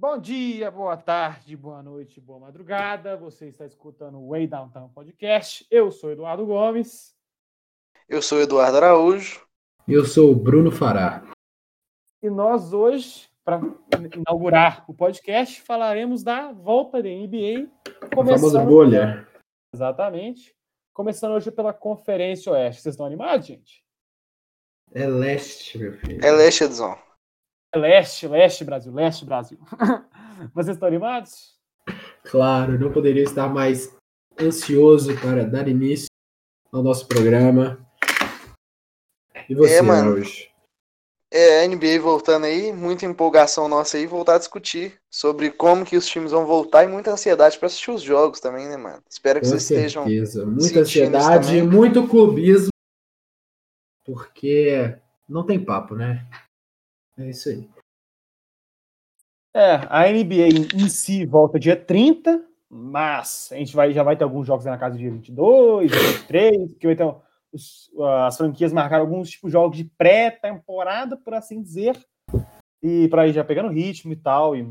Bom dia, boa tarde, boa noite, boa madrugada. Você está escutando o Way Downtown Podcast. Eu sou Eduardo Gomes. Eu sou Eduardo Araújo. Eu sou o Bruno Fará. E nós hoje, para inaugurar o podcast, falaremos da volta da NBA. A famosa bolha. Exatamente. Começando hoje pela Conferência Oeste. Vocês estão animados, gente? É leste, meu filho. É leste, Edson. É leste, leste, Brasil, leste, Brasil. Vocês estão animados? Claro, não poderia estar mais ansioso para dar início ao nosso programa. E você, É, mano. hoje? É, a NBA voltando aí, muita empolgação nossa aí, voltar a discutir sobre como que os times vão voltar e muita ansiedade para assistir os jogos também, né, mano? Espero que Com vocês estejam. certeza. Muita sentindo isso ansiedade, também. muito clubismo. Porque não tem papo, né? É isso aí. É, a NBA em si volta dia 30, mas a gente vai, já vai ter alguns jogos na casa do dia 22, dia 23, que ter os- as franquias marcaram alguns tipo jogos de pré-temporada, por assim dizer, e para ir já pegando ritmo e tal, e,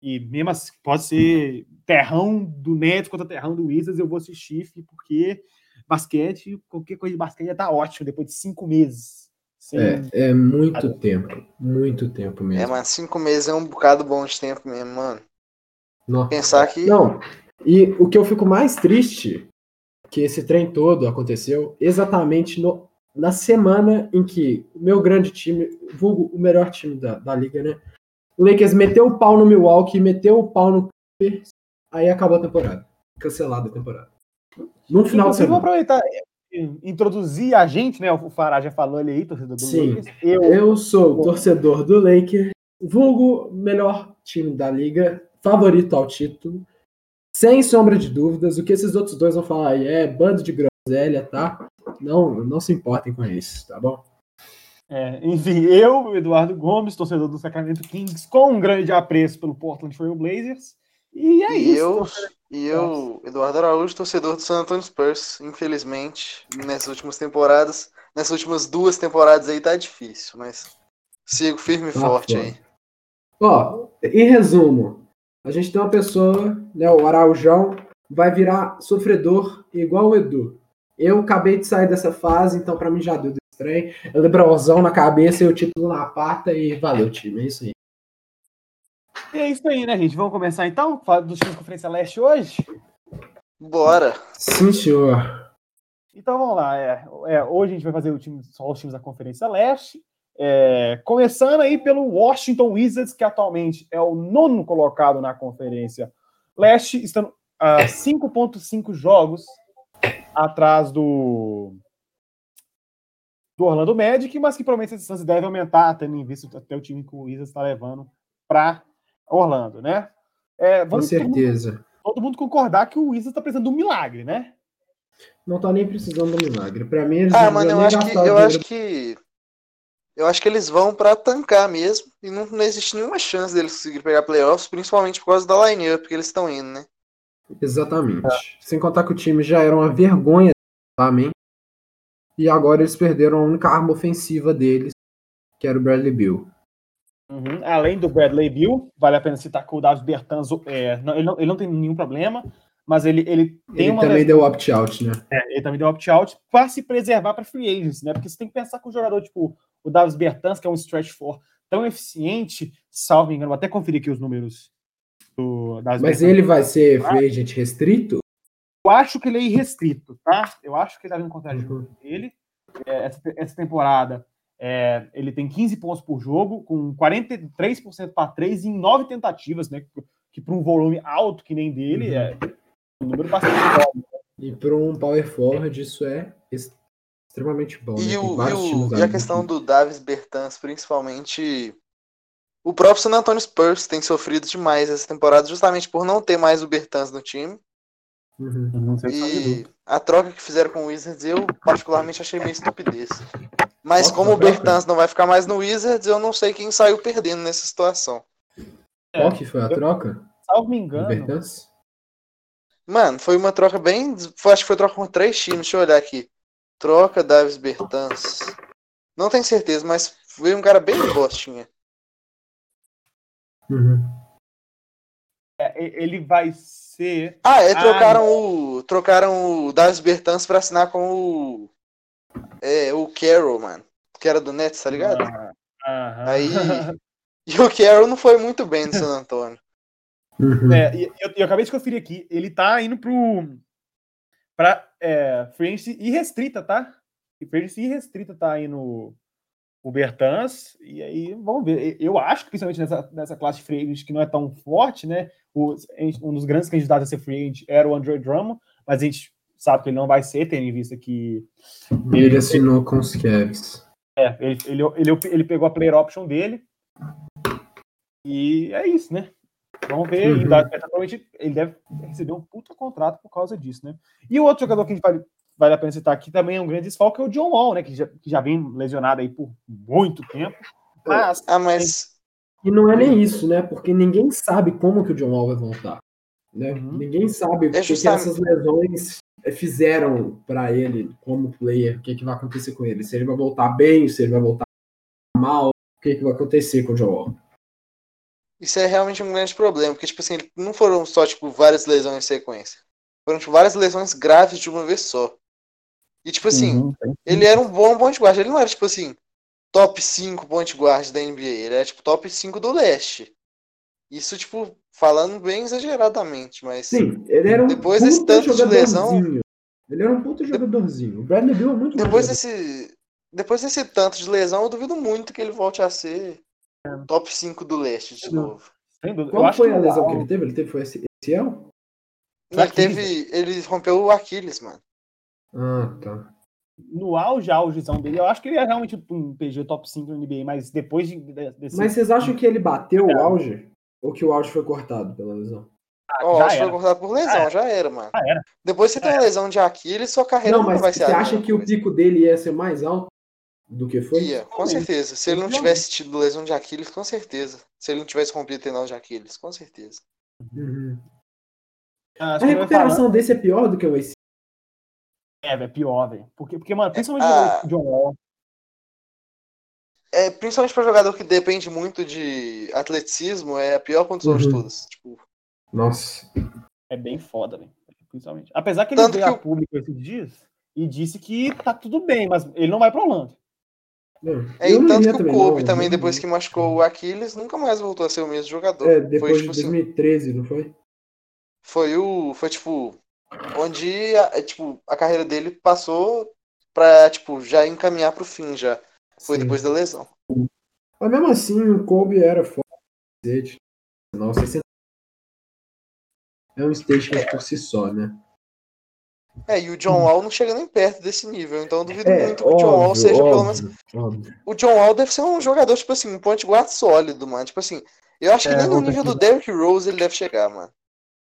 e mesmo assim, pode ser terrão do Nets contra terrão do Wizards, eu vou assistir, porque basquete, qualquer coisa de basquete já tá ótimo, depois de cinco meses. Sem- É, é muito tempo. Muito tempo É, mesmo. mano, cinco meses é um bocado bom de tempo mesmo, mano. Nossa. Pensar que. Não, e o que eu fico mais triste que esse trem todo aconteceu exatamente no, na semana em que o meu grande time, vulgo o melhor time da, da liga, né? O Lakers meteu o pau no Milwaukee, meteu o pau no Clippers, aí acabou a temporada. Cancelada a temporada. Num final de Inclusive, vou semana. aproveitar e introduzir a gente, né? O Fará já falou ali aí, torcedor do Sim. Lakers. Eu, Eu sou torcedor do Lakers, vulgo melhor time da liga, favorito ao título, sem sombra de dúvidas. O que esses outros dois vão falar aí é bando de groselha, tá? Não, não se importem com isso, tá bom? é, enfim, eu, Eduardo Gomes, torcedor do Sacramento Kings, com um grande apreço pelo Portland Trail Blazers. E é E isso. eu, e eu, Eduardo Araújo, torcedor do San Antonio Spurs, infelizmente, nessas últimas temporadas, nessas últimas duas temporadas aí tá difícil, mas sigo firme e Tá forte foda. aí. Ó, em resumo, a gente tem uma pessoa, né, o Araujão, vai virar sofredor igual o Edu. Eu acabei de sair dessa fase, então pra mim já deu desse trem. Lebrãozão na cabeça e o título na pata e valeu, time. É isso aí. E é isso aí, né, gente? Vamos começar então? Falar dos times da Conferência Leste hoje? Bora! Sim, senhor. Então vamos lá. é, é, hoje a gente vai fazer o time, só os times da Conferência Leste. É, começando aí pelo Washington Wizards, que atualmente é o nono colocado na Conferência Leste, estando a 5,5 jogos atrás do, do Orlando Magic, mas que provavelmente essa distância deve aumentar, tendo em vista até o time que o Wizards está levando para Orlando, né? É, Com vamos todo mundo, certeza. todo mundo concordar que o Wizards está precisando de um milagre, né? Não tá nem precisando do milagre. Pra mim, eles Ah, não mano, eu acho que eu acho que eu acho que eles vão pra tancar mesmo e não, não existe nenhuma chance deles conseguirem pegar playoffs, principalmente por causa da line-up que eles estão indo, né? Exatamente. Sem contar que o time já era uma vergonha, também. E agora eles perderam a única arma ofensiva deles, que era o Bradley Bill. Uhum. Além do Bradley Bill, vale a pena citar que o Davis Bertans, é, não, ele, não, ele não tem nenhum problema, mas ele, ele tem Ele uma também deu opt-out, né? é, ele também deu opt-out para se preservar para free agents, né? Porque você tem que pensar que um jogador tipo o Davis Bertans, que é um stretch four tão eficiente, salvo engano, vou até conferir aqui os números do Davis Mas Bertans. ele vai ser free agent restrito? Eu acho que ele é irrestrito, tá? Eu acho que ele tá vindo contrato de Uhum. jogo dele. É, essa, essa temporada é, ele tem 15 pontos por jogo, com 43% para 3 em 9 tentativas, né? Que, que para um volume alto que nem dele Uhum. é um número bastante bom. E para um power forward isso é ex- extremamente bom. né? E, Tem o, e, o- e a liga questão que- do Davis Bertans, principalmente o próprio San Antonio Spurs tem sofrido demais essa temporada, justamente por não ter mais o Bertans no time. Uhum. Não sei se sabe E a troca que fizeram com o Wizards, eu particularmente achei meio estupidez. Mas Nossa, como o? Bertans não vai ficar mais no Wizards, eu não sei quem saiu perdendo nessa situação. Qual que foi a troca? Salvo me engano, Bertans? Mano, foi uma troca bem. foi- Acho que foi troca com três times. Deixa eu olhar aqui. Troca Davis Bertans. Não tenho certeza, mas foi um cara bem bostinha. Uhum. É, ele vai ser. Ah, é, Ah, trocaram o. Trocaram o Davis Bertans pra assinar com o. É, o Carroll, mano. Que era do Nets, tá ligado? Ah. Aí. E o Carroll não foi muito bem no San Antônio. Uhum. É, eu, eu acabei de conferir aqui. Ele tá indo pro. Pra é, free agency irrestrita, tá? E free agency irrestrita tá aí no. O Bertans. E aí, vamos ver. Eu acho que, principalmente nessa, nessa classe de free agent que não é tão forte, né? O, um dos grandes candidatos a ser free agent era o Andre Drummond, mas a gente sabe que ele não vai ser, tendo em vista que Ele assinou com os Cavs. É, ele, ele, ele, ele pegou a player option dele. E é isso, né? Vamos ver. Uhum. E dá- provavelmente ele deve receber um puta contrato por causa disso, né? E o outro jogador que a gente vale, vale a pena citar aqui também é um grande desfalque, é o John Wall, né? Que já, que já vem lesionado aí por muito tempo. Mas Ah, mas. E não é nem isso, né? Porque ninguém sabe como que o John Wall vai voltar. Né? Uhum. Ninguém sabe o que, que justamente- essas lesões fizeram pra ele como player, o que, que vai acontecer com ele. Se ele vai voltar bem, se ele vai voltar mal, o que, que vai acontecer com o John Wall. Isso é realmente um grande problema, porque, tipo assim, não foram só, tipo, várias lesões em sequência. Foram, tipo, várias lesões graves de uma vez só. E, tipo assim, Uhum. ele era um bom point guard. Ele não era, tipo assim, top 5 point guard da NBA. Ele era, tipo, top 5 do leste. Isso, tipo, falando bem exageradamente, mas... Sim, ele era um Depois desse tanto de lesão- jogadorzinho. Ele era um puta jogadorzinho. O Bradley Bill é muito bom Depois desse, depois desse tanto de lesão, eu duvido muito que ele volte a ser top 5 do leste de Não. novo. Qual foi que a lesão que ele teve? Ele teve foi esse ACL? Ele Aquiles. teve. Ele rompeu o Aquiles, mano. Ah, tá. no auge, augezão dele, eu acho que ele é realmente um PG top 5 no NBA, mas depois de, de- desse. Mas vocês acham que ele bateu É. o auge? Ou que o auge foi cortado pela lesão? Já acho que foi cortado por lesão, Já era. já era, mano. Já era. Depois você tem uma lesão de Aquiles, sua carreira Não, mas vai você ser a acha que o coisa. pico dele ia ser mais alto do que foi? Ia, com Realmente. certeza. Se ele não tivesse tido lesão de Aquiles, com certeza. Se ele não tivesse rompido o tendão de Aquiles, com certeza. Uhum. Ah, A recuperação desse é pior do que o falar- É, velho, pior, velho. Porque, porque, mano, principalmente Ah. o John Wall. É, principalmente para jogador que depende muito de atleticismo, é a pior condição de Uhum. todas. Tipo, Nossa. É bem foda, velho. Principalmente. Apesar que ele Tanto veio que a o- público esses dias e disse que tá tudo bem, mas ele não vai pra Orlando. Não, é, eu e tanto que o também, Kobe não. também, depois que machucou o Aquiles, nunca mais voltou a ser o mesmo jogador. É, depois foi, de tipo, assim, 2013, não foi? foi o. Foi tipo. Onde a, é, tipo, a carreira dele passou pra, tipo, já encaminhar pro fim já. Foi Sim. depois da lesão. Mas mesmo assim, o Kobe era foda. cacete. Não, 60... É um statement por si só, né? É, e o John Wall não chega nem perto desse nível, então eu duvido É, muito que o John Wall óbvio, seja pelo menos. óbvio, óbvio. O John Wall deve ser um jogador, tipo assim, um point guard sólido, mano. Tipo assim, eu acho que É, nem no nível que- do Derrick Rose ele deve chegar, mano.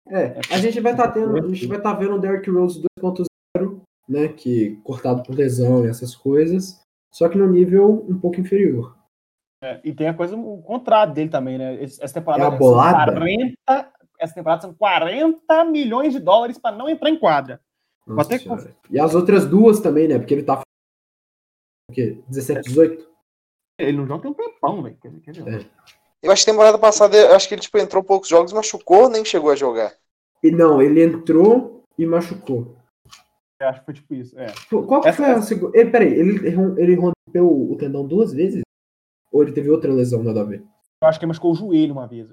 É, a gente vai estar tendo, a gente vai estar vendo o Derrick Rose 2.0, né, que cortado por lesão e essas coisas, só que no nível um pouco inferior. É, e tem a coisa, o contrato dele também, né? Essa temporada É a são bolada? 40, essa temporada são 40 milhões de dólares pra não entrar em quadra. E as outras duas também, né? Porque ele tá o quê? 17, 18? Ele não joga tem um tempão, velho. É. Eu acho que temporada passada, eu acho que ele, tipo, entrou poucos jogos, machucou, nem chegou a jogar. E não, ele entrou e machucou. Eu acho que foi tipo isso. É. Qual que Essa- foi a segunda? Ele, peraí, ele, ele rompeu o tendão duas vezes? Ou ele teve outra lesão nada a ver? Eu acho que ele machucou o joelho uma vez.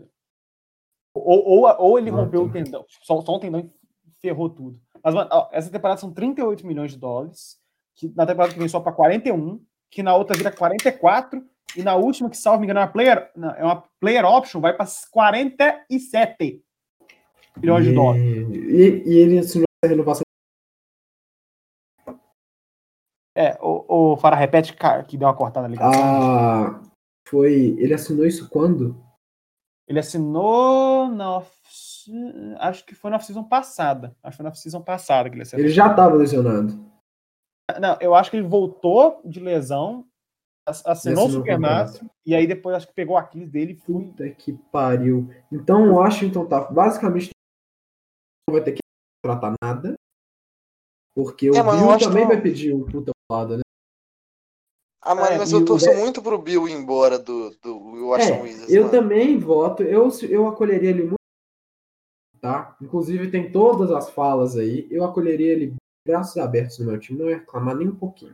Ou, ou, ou ele Ah, rompeu tá. o tendão. Só, só um tendão e ferrou tudo. Mas, mano, ó, essa temporada são 38 milhões de dólares. Que na temporada que vem só para 41. Que na outra vira 44. E na última, que salvo me engano, é uma player, não, é uma player option, vai para 47 milhões de E- dólares. E, e ele assinou a renovação. É, o, o Farah repete, cara, que deu uma cortada ali. Ah, foi. Ele assinou isso quando? Ele assinou na off- acho que foi na off-season passada. Acho que foi na off-season passada que ele assinou. Ele já estava lesionado. Não, eu acho que ele voltou de lesão, ass- assinou o assinou o Supermaster, e aí depois acho que pegou a Aquiles dele e foi. Puta que pariu. Então o Washington tá basicamente não vai ter que tratar nada. Porque o É, eu Bill também vai pedir um puta lado, né? Ah, mano, É, mas eu o torço Zé- muito pro Bill ir embora do, do Washington É, Wizards, eu mano. também voto. Eu, eu acolheria ele muito tá? Inclusive tem todas as falas aí. Eu acolheria ele braços abertos no meu time, não ia reclamar nem um pouquinho.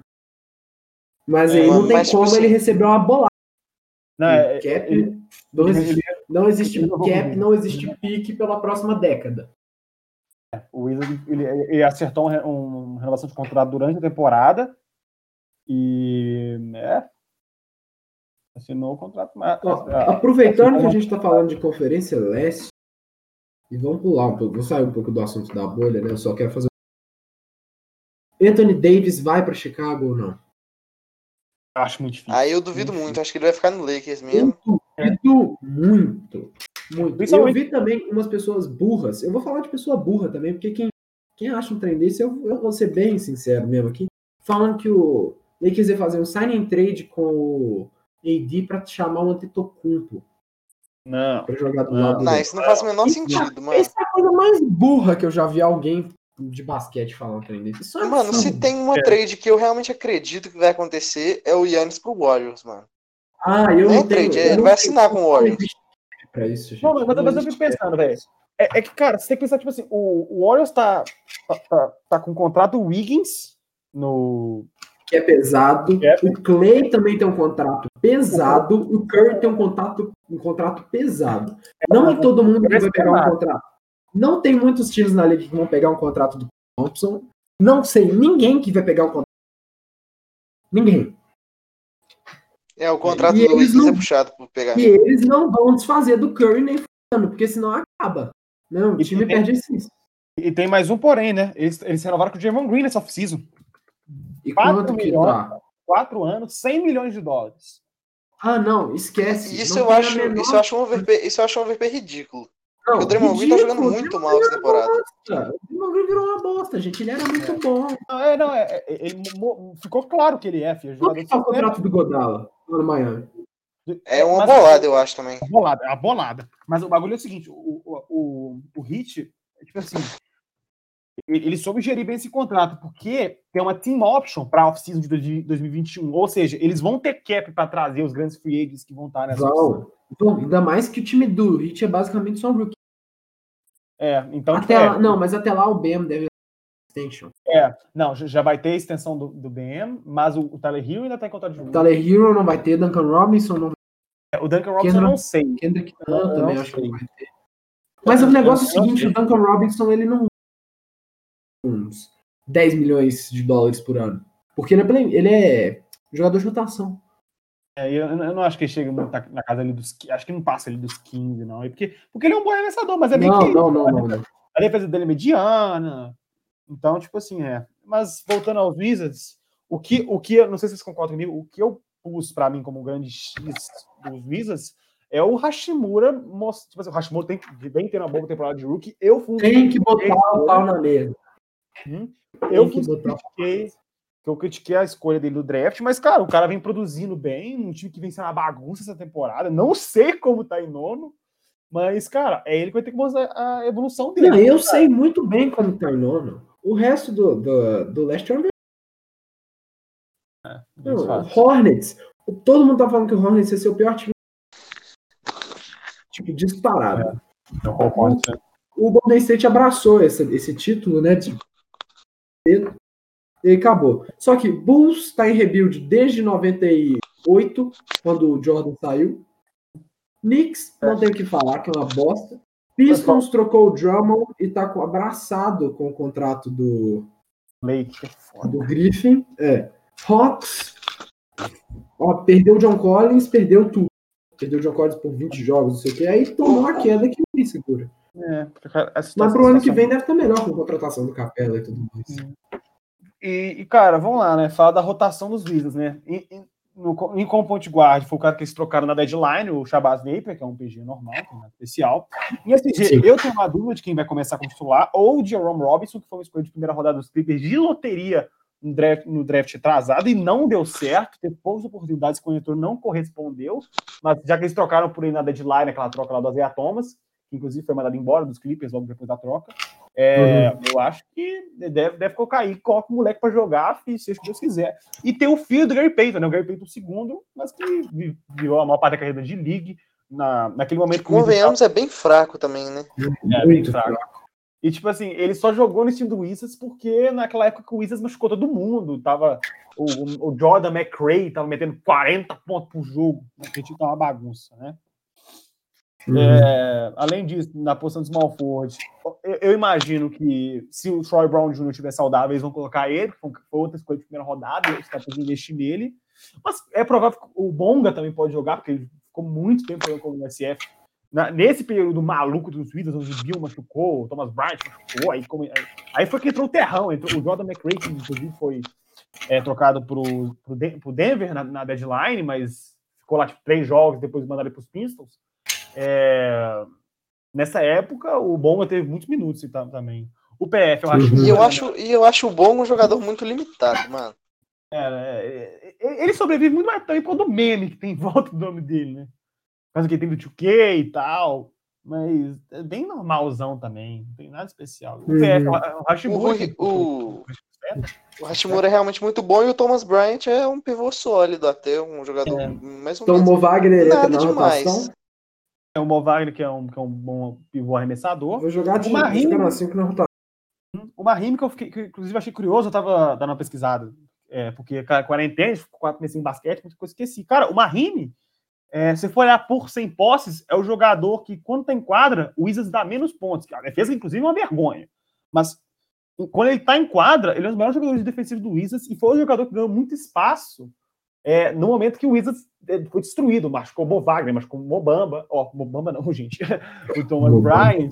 Mas É, aí não mas, tem tipo como assim- ele receber uma bolada. Não, é, cap, ele- não existe, não existe cap, não existe pique pela próxima década. o Wizard ele, ele acertou uma, uma renovação de contrato durante a temporada e é, assinou o contrato. mas- Ó, a- aproveitando que a gente está falando de Conferência Leste, e vamos pular um pouco, vou sair um pouco do assunto da bolha, né? Eu só quero fazer. Anthony Davis vai para Chicago ou não? acho muito difícil. Aí eu duvido muito, acho que ele vai ficar no Lakers mesmo. Eu duvido muito. Muito. Eu vi também umas pessoas burras. Eu vou falar de pessoa burra também, porque quem, quem acha um trem desse, eu, eu vou ser bem sincero mesmo aqui, falando que o Lakers ia fazer um sign and trade com o AD para chamar o Antetokounmpo Não. para jogar do Não. lado Não, isso não faz o menor Isso- sentido, mano. Essa é a coisa mais burra que eu já vi alguém de basquete falar trem desse. Isso é Mano, se tem uma É. trade que eu realmente acredito que vai acontecer, é o Yannis pro Warriors, mano. Ah, eu Não é não trade, ele não vai assinar com o Warriors. Pra isso, gente. Não, mas, eu fico pensando, velho. É, é que, cara, você tem que pensar, tipo assim, o, o Warriors tá, tá, tá, tá com o contrato Wiggins no. Que é pesado. É. O Clay também tem um contrato pesado. O Curry tem um contrato, um contrato pesado. Não é todo mundo que vai pegar um contrato. Não tem muitos times na liga que vão pegar um contrato do Thompson. Não sei ninguém que vai pegar um contrato. Ninguém. É, o contrato E do eles Wiggins não- é puxado por pegar. E eles não vão desfazer do Curry nem fudendo, porque senão acaba. Não, o E time tem- perde esse. E tem mais um porém, né? Eles, eles renovaram com o Javon Green nessa off-season. E Quatro quanto que milhões. tá? Quatro anos, 100 milhões de dólares. Ah, não, esquece. Isso Não eu, a acho, menor- isso, eu acho um overpay, isso eu acho um overpay ridículo. Não, Porque o Draymond Green tá jogando muito mal essa temporada. bosta. O Draymond Green virou uma bosta, gente. Ele era muito bom. Não, é, não, é, é- ele mo- ficou claro que ele é, filho. Quanto que tá o contrato do Godala no Miami? É uma Mas- bolada, eu acho também. Uma bolada, é uma bolada. Mas o bagulho é o seguinte: o, o, o, o Hit, é tipo assim, ele, soube gerir bem esse contrato, porque tem uma team option para a off-season de 2021. Ou seja, eles vão ter cap para trazer os grandes free agents que vão estar nessa off-season. Vão. Vão, ainda mais que o time do Heat é basicamente só um rookie. É, então, até é, lá, não, mas até lá o BM deve extension. é, não, já- vai ter extensão do, do BM, mas o, o Tyler Hill ainda está em contrato de O. Tyler Hero não vai ter, Duncan Robinson não vai É, O Duncan Robinson eu não sei. ter, Kendrick Nunn não também acho que sei. não vai ter. Mas o negócio é o seguinte, o Duncan Robinson ele não uns 10 milhões de dólares por ano. Porque ele é, play- ele é jogador de rotação. É, eu, eu não acho que ele chega muito na, na casa ali dos. Acho que não passa ali dos 15, não. É porque, porque ele é um bom arremessador, mas é bem Não, que não, não, não, não. a defesa dele é mediana. Então, tipo assim, é. Mas voltando aos Wizards, o que, o que eu não sei se vocês concordam comigo, o que eu pus pra mim como um grande X dos Wizards é o Hashimura. most- Tipo assim, o Hashimura tem, vem tendo uma boa temporada de rookie. Eu fui Tem que botar o pau na mesa. Hum. Eu que critiquei, que eu critiquei a escolha dele do draft, mas, cara, o cara vem produzindo bem, um time que vem sendo uma bagunça essa temporada. Não sei como tá em nono, mas, cara, é ele que vai ter que mostrar a evolução dele. Não, eu cara. sei muito bem como tá em nono. O resto do, do, do leste é uma Bem Não, Hornets. Todo mundo tá falando que o Hornets ia ser o pior time. Tipo, disparado. Então, o Golden State abraçou esse, esse título, né? De... E acabou. Só que Bulls tá em rebuild desde 98, quando o Jordan saiu. Knicks, não tem o que falar, que é uma bosta. Pistons trocou o Drummond e tá com- abraçado com o contrato do, que é foda. do Griffin. É. Hawks. Ó, perdeu o John Collins, perdeu tudo. Perdeu o John Collins por 20 jogos, não sei o que. Aí tomou a queda que ninguém segura. É, Mas pro ano que situação- vem deve estar melhor com a contratação do Capela e tudo mais. E, e, cara, vamos lá, né? Falar da rotação dos Wizards, né? Em, em, no, em como point guard, foi o cara que eles trocaram na deadline, o Shabazz Napier, que é um PG normal, que não é especial. Em SG, Sim. eu tenho uma dúvida de quem vai começar como titular, ou o Jerome Robinson, que foi uma escolha de primeira rodada dos Clippers de loteria no draft, no draft atrasado, e não deu certo, teve poucas oportunidades que o eleitor não correspondeu, mas já que eles trocaram por ele na deadline, aquela troca lá do Isaiah Thomas, que inclusive foi mandado embora dos Clippers logo depois da troca, é, eu acho que deve, deve colocar aí, coloca o moleque pra jogar, e seja o que Deus quiser. E tem o filho do Gary Payton, né? O Gary Payton segundo, mas que vi- virou a maior parte da carreira de league, na, naquele momento que o Wizards Convenhamos, é bem fraco também, né? É, bem fraco. E, tipo assim, ele só jogou nesse time do Wizards porque naquela época que o Wizards machucou todo mundo. Tava o, o Jordan McRae tava metendo 40 pontos por jogo. A gente tá uma bagunça, né? Uhum. É, além disso, na posição de small forward, eu, eu imagino que se o Troy Brown Jr. estiver saudável, eles vão colocar ele, que foi outra escolha de primeira rodada, caras têm que investir nele. Mas é provável que o Bonga também pode jogar, porque ele ficou muito tempo jogando como SF. Na- nesse período maluco dos Wizards, onde o Bill machucou, o Thomas Bryant machucou, aí, como- aí foi que entrou o terrão, entrou o Jordan McRae, que inclusive foi é, trocado pro, pro, Den- pro Denver na, na deadline, mas ficou lá tipo, três jogos, depois mandaram ele pros Pistons. É, nessa época, o Bonga teve muitos minutos e tal, também. O PF, eu acho. Uhum. E eu acho, e eu acho o Bom um jogador muito limitado, mano. É, é, ele sobrevive muito mais também por causa do meme que tem em volta do nome dele, né? Por causa que ele tem do 2K e tal. Mas é bem normalzão também. Não tem nada especial. O Uhum. PF, o Hashimura. O o- O Hashimura é realmente muito bom e o Thomas Bryant é um pivô sólido até, um jogador É. mais ou o menos. Mo Wagner Nada na demais. rotação. É o Mo Wagner, que é um, que é um bom pivô arremessador. Vou jogar de assim na rotação. O Mahim, que eu fiquei, que, inclusive, achei curioso, eu tava dando uma pesquisada. É, porque, cara, quarentena, quatro meses em basquete, muita coisa esqueci. Cara, o Mahim, é, se for olhar por 100 posses, é o jogador que, quando tá em quadra, o Wizards dá menos pontos. A defesa, inclusive, é uma vergonha. Mas quando ele tá em quadra, ele é um dos melhores jogadores defensivos do Wizards e foi o jogador que ganhou muito espaço é, no momento que o Wizards é, foi destruído. Machucou o Mo Wagner, machucou o Mobamba. Ó, Mobamba não, gente. o Thomas. Bryant.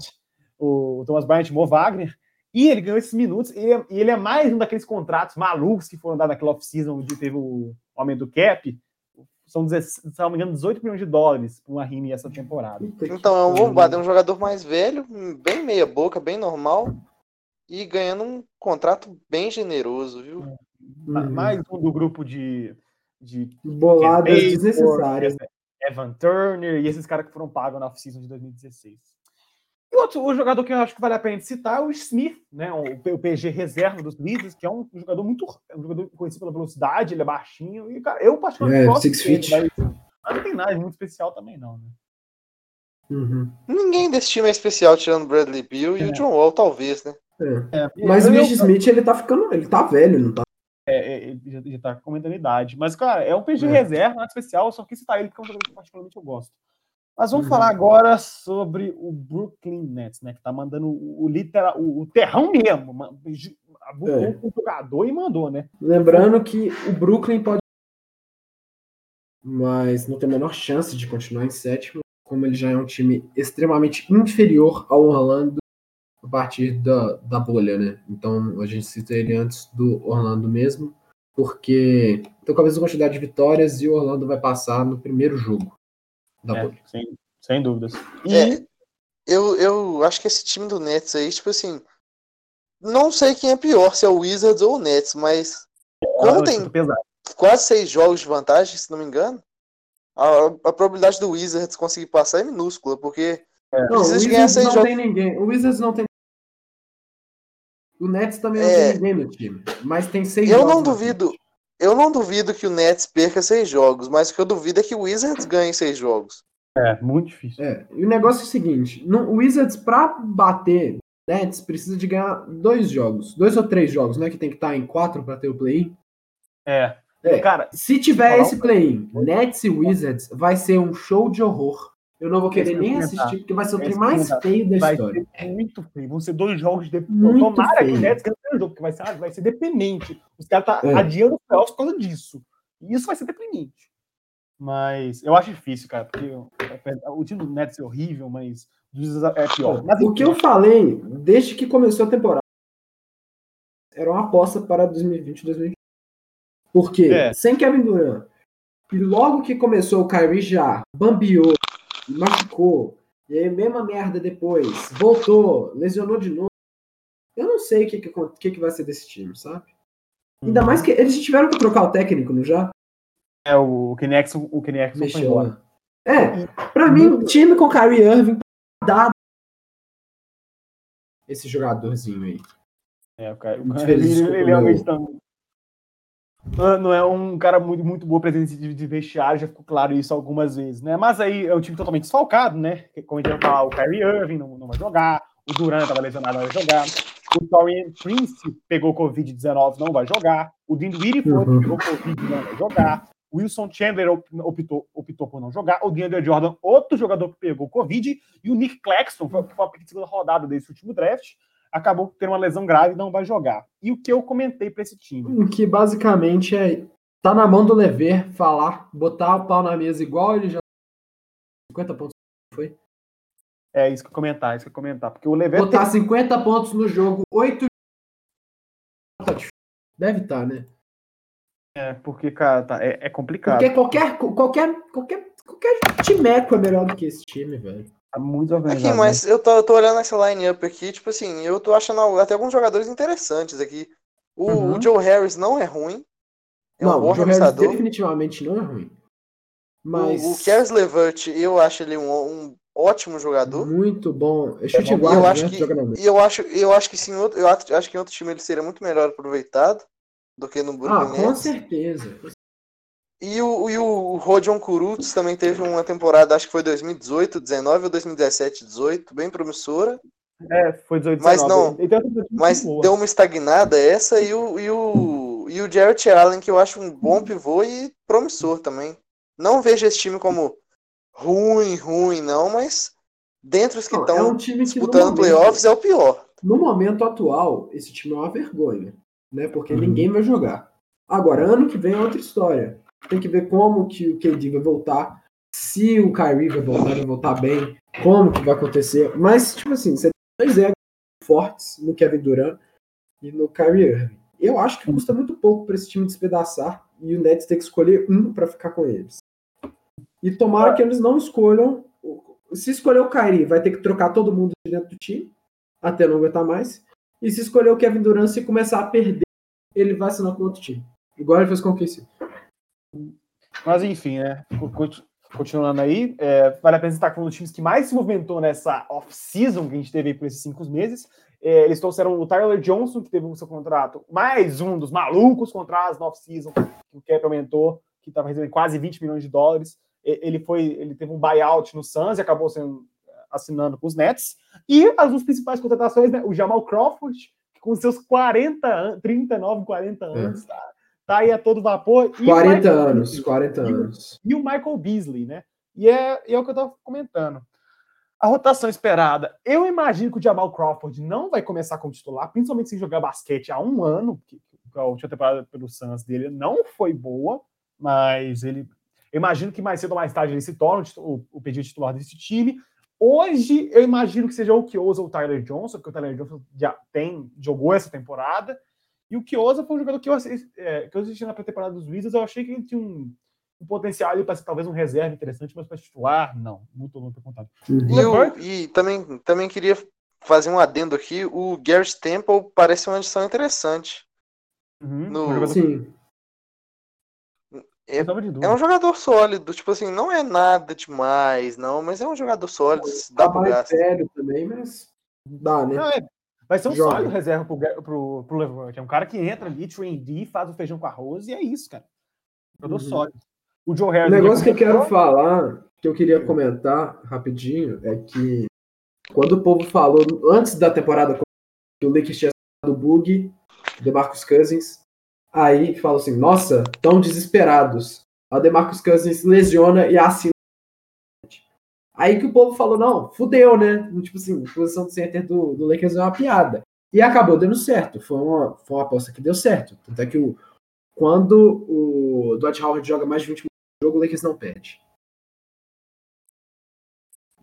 O Thomas Bryant, Mo Wagner. E ele ganhou esses minutos, e ele, é, e ele é mais um daqueles contratos malucos que foram dados naquela off-season, onde teve o aumento do cap. São, 16, se não me engano, 18 milhões de dólares para o Rahimi essa temporada. Então é um bombado, é um jogador mais velho, bem meia boca, bem normal. E ganhando um contrato bem generoso, viu? Uhum. Mais um do grupo de. De Boladas Payton, desnecessárias. Evan Turner e esses caras que foram pagos na off-season de 2016. E outro o jogador que eu acho que vale a pena citar é o Smith, né? O, o PG reserva dos Wizards, que é um jogador muito. É um jogador conhecido pela velocidade, ele é baixinho. E, cara, eu particularmente É, gosto six dele, feet. mas mas não tem nada muito especial também, não, né? Uhum. Ninguém desse time é especial, tirando o Bradley Bill e É. o John Wall, talvez, né? É. Mas eu, o eu- Mitch Smith, ele tá ficando. Ele tá velho, não tá? Ele já, já tá comentando a idade. Mas, cara, é um PG É. reserva, nada especial, só quis citar ele porque é um jogador que particularmente eu gosto. Mas vamos Uhum. falar agora sobre o Brooklyn Nets, né? Que tá mandando o, o literal, o, o terrão mesmo. Abucou É. o jogador e mandou, né? Lembrando que o Brooklyn pode. Mas não tem a menor chance de continuar em sétimo, como ele já é um time extremamente inferior ao Orlando a partir da, da bolha, né? Então a gente cita ele antes do Orlando mesmo, porque tem com a mesma quantidade de vitórias e o Orlando vai passar no primeiro jogo da É, bolha. sem, sem dúvidas. E É, eu, eu acho que esse time do Nets aí, tipo assim. Não sei quem é pior, se é o Wizards ou o Nets, mas como tem muito pesado. quase seis jogos de vantagem, se não me engano, a, a probabilidade do Wizards conseguir passar é minúscula, porque Não, o precisa de ganhar Wizards seis não jogos. tem ninguém. O Wizards não tem. O Nets também não É. tem ninguém no time. Mas tem seis Eu jogos não duvido. Eu não duvido que o Nets perca seis jogos, mas o que eu duvido é que o Wizards ganhe seis jogos. É, muito difícil. É, e o negócio é o seguinte: no, o Wizards, pra bater Nets, precisa de ganhar dois jogos. Dois ou três jogos, né? Que tem que estar em quatro pra ter o play-in. É. É. Cara, Se tiver esse play-in, Nets e Wizards, vai ser um show de horror. Eu não vou querer nem assistir, porque vai ser o vou mais feio da vai história. ser muito feio. Vão ser dois jogos de. Muito Tomara que feio. o Nets ganhe o jogo, porque vai ser, vai ser deprimente. Os caras estão É. adiando os playoffs por causa disso. E isso vai ser deprimente. Mas eu acho difícil, cara, porque o, o time do Nets é horrível, mas o é pior. Mas, o que eu falei, desde que começou a temporada, era uma aposta para 2020 e 2021. Porque É. sem Kevin Durant, e logo que começou o Kyrie já bambiou, machucou, e aí mesma merda depois, voltou, lesionou de novo. Eu não sei o que, que, que, vai ser desse time, sabe? Ainda mais que eles tiveram que trocar o técnico, não já? É, o Kenny Exxon, o Kenny Exxon foi embora. lá. É, pra mim, time com Kyrie Irving dá esse jogadorzinho aí. É, o cara, o Muito cara feliz, ele, realmente tá. Não é um cara muito, muito boa presença de, de vestiário, já ficou claro isso algumas vezes, né? Mas aí é um time totalmente desfalcado, né? Como a gente vai falar, o Kyrie Irving não, não vai jogar, o Durant estava lesionado, não vai jogar. O Torian Prince pegou Covid-19, não vai jogar. O Dinwiddie uhum. pegou Covid, não vai jogar. O Wilson Chandler optou, optou por não jogar. O DeAndre Jordan, outro jogador que pegou Covid. E o Nick Claxton, que foi a segunda rodada desse último draft, acabou tendo uma lesão grave e não vai jogar. E o que eu comentei para esse time? O que basicamente é tá na mão do Lever falar, botar o pau na mesa igual ele já 50 pontos foi. É isso que eu comentar, isso que eu comentar, porque o Lever botar tem... 50 pontos no jogo, 8 deve estar, tá, né? É, porque, cara, tá, é, é, complicado. Porque qualquer, qualquer, qualquer, qualquer timeco é melhor do que esse time, velho. Tá muito organizado. Aqui, mas né? eu, tô, eu tô olhando essa line-up aqui, tipo assim, eu tô achando até alguns jogadores interessantes aqui. O, uhum. o Joe Harris não é ruim. É não, um bom o Joe Harris definitivamente não é ruim. Mas... O, o Caris Levert, eu acho ele um, um ótimo jogador. Muito bom. É chute é bom. Eu acho né? que, eu acho, eu acho que sim, eu acho que em outro time ele seria muito melhor aproveitado do que no Brooklyn Ah, com certeza. E o, e o Rodion Kuruts também teve uma temporada, acho que foi 2018, 19 ou 2017, 18, bem promissora. É, foi 18, 19. Mas não, mas deu uma estagnada essa e o, e o, e o Jarrett Allen, que eu acho um bom pivô e promissor também. Não vejo esse time como ruim, ruim, não, mas dentre os que estão é um disputando playoffs é o pior. No momento atual, esse time é uma vergonha né? Porque uhum. ninguém vai jogar. Agora, ano que vem é outra história. Tem que ver como que o KD vai voltar, se o Kyrie vai voltar, vai voltar bem, como que vai acontecer. Mas, tipo assim, você tem dois egos fortes no Kevin Durant e no Kyrie Irving. Eu acho que custa muito pouco para esse time despedaçar e o Nets ter que escolher um para ficar com eles. E tomara que eles não escolham. Se escolher o Kyrie, vai ter que trocar todo mundo dentro do time, até não aguentar mais. E se escolher o Kevin Durant e começar a perder ele vai assinar com outro time. Igual ele fez com o KC. Mas enfim, né? Continuando aí, é, vale a pena estar com um dos times que mais se movimentou nessa off-season que a gente teve por esses cinco meses. É, eles trouxeram o Tyler Johnson, que teve o seu contrato, mais um dos malucos contratos na off-season, que o cap aumentou, que estava recebendo quase 20 milhões de dólares. Ele foi, ele teve um buyout no Suns e acabou sendo assinando com os Nets. E as duas principais contratações, né? O Jamal Crawford, com seus 40 anos, 39, 40 anos, é. tá, tá, aí a todo vapor. E 40 anos, Beasley, 40 anos. E o, Michael Beasley, né? E é, e é o que eu tava comentando. A rotação esperada. Eu imagino que o Jamal Crawford não vai começar como titular, principalmente sem jogar basquete há um ano, que a última temporada pelo Suns dele não foi boa, mas ele. Eu imagino que mais cedo ou mais tarde ele se torna o, o pedido titular desse time. Hoje, eu imagino que seja o Kiosa ou o Tyler Johnson, porque o Tyler Johnson já tem, jogou essa temporada. E o Kiosa foi um jogador que eu assisti, é, que eu assisti na pré-temporada dos Wizards. Eu achei que ele tinha um, um potencial ali para ser talvez um reserva interessante, mas para titular, não. Muito longe para contar. Uhum. E, e, também, também queria fazer um adendo aqui. O Garrett Temple parece uma adição interessante. Uhum. No... Sim. É, é, um jogador sólido, tipo assim, não é nada demais, não, mas é um jogador sólido. Dá tá mais sério também, mas dá, né? Não, é, vai ser um Joga. sólido reserva pro, pro, pro Levante. É um cara que entra ali, trendy, faz o feijão com arroz e é isso, cara. Jogador uhum. sólido. O Joe Harris. O negócio que eu quero falar, que eu queria comentar rapidinho, é que quando o povo falou, antes da temporada, que o Lakers tinha o bug, de Marcus Cousins, Aí fala assim, nossa, tão desesperados. A DeMarcus Cousins lesiona e assina. Aí que o povo falou, não, fudeu, né? Tipo assim, a posição do center do, do Lakers é uma piada. E acabou dando certo. Foi uma, foi uma aposta que deu certo. Tanto é que o, quando o Dwight Howard joga mais de 20 minutos no jogo, o Lakers não perde.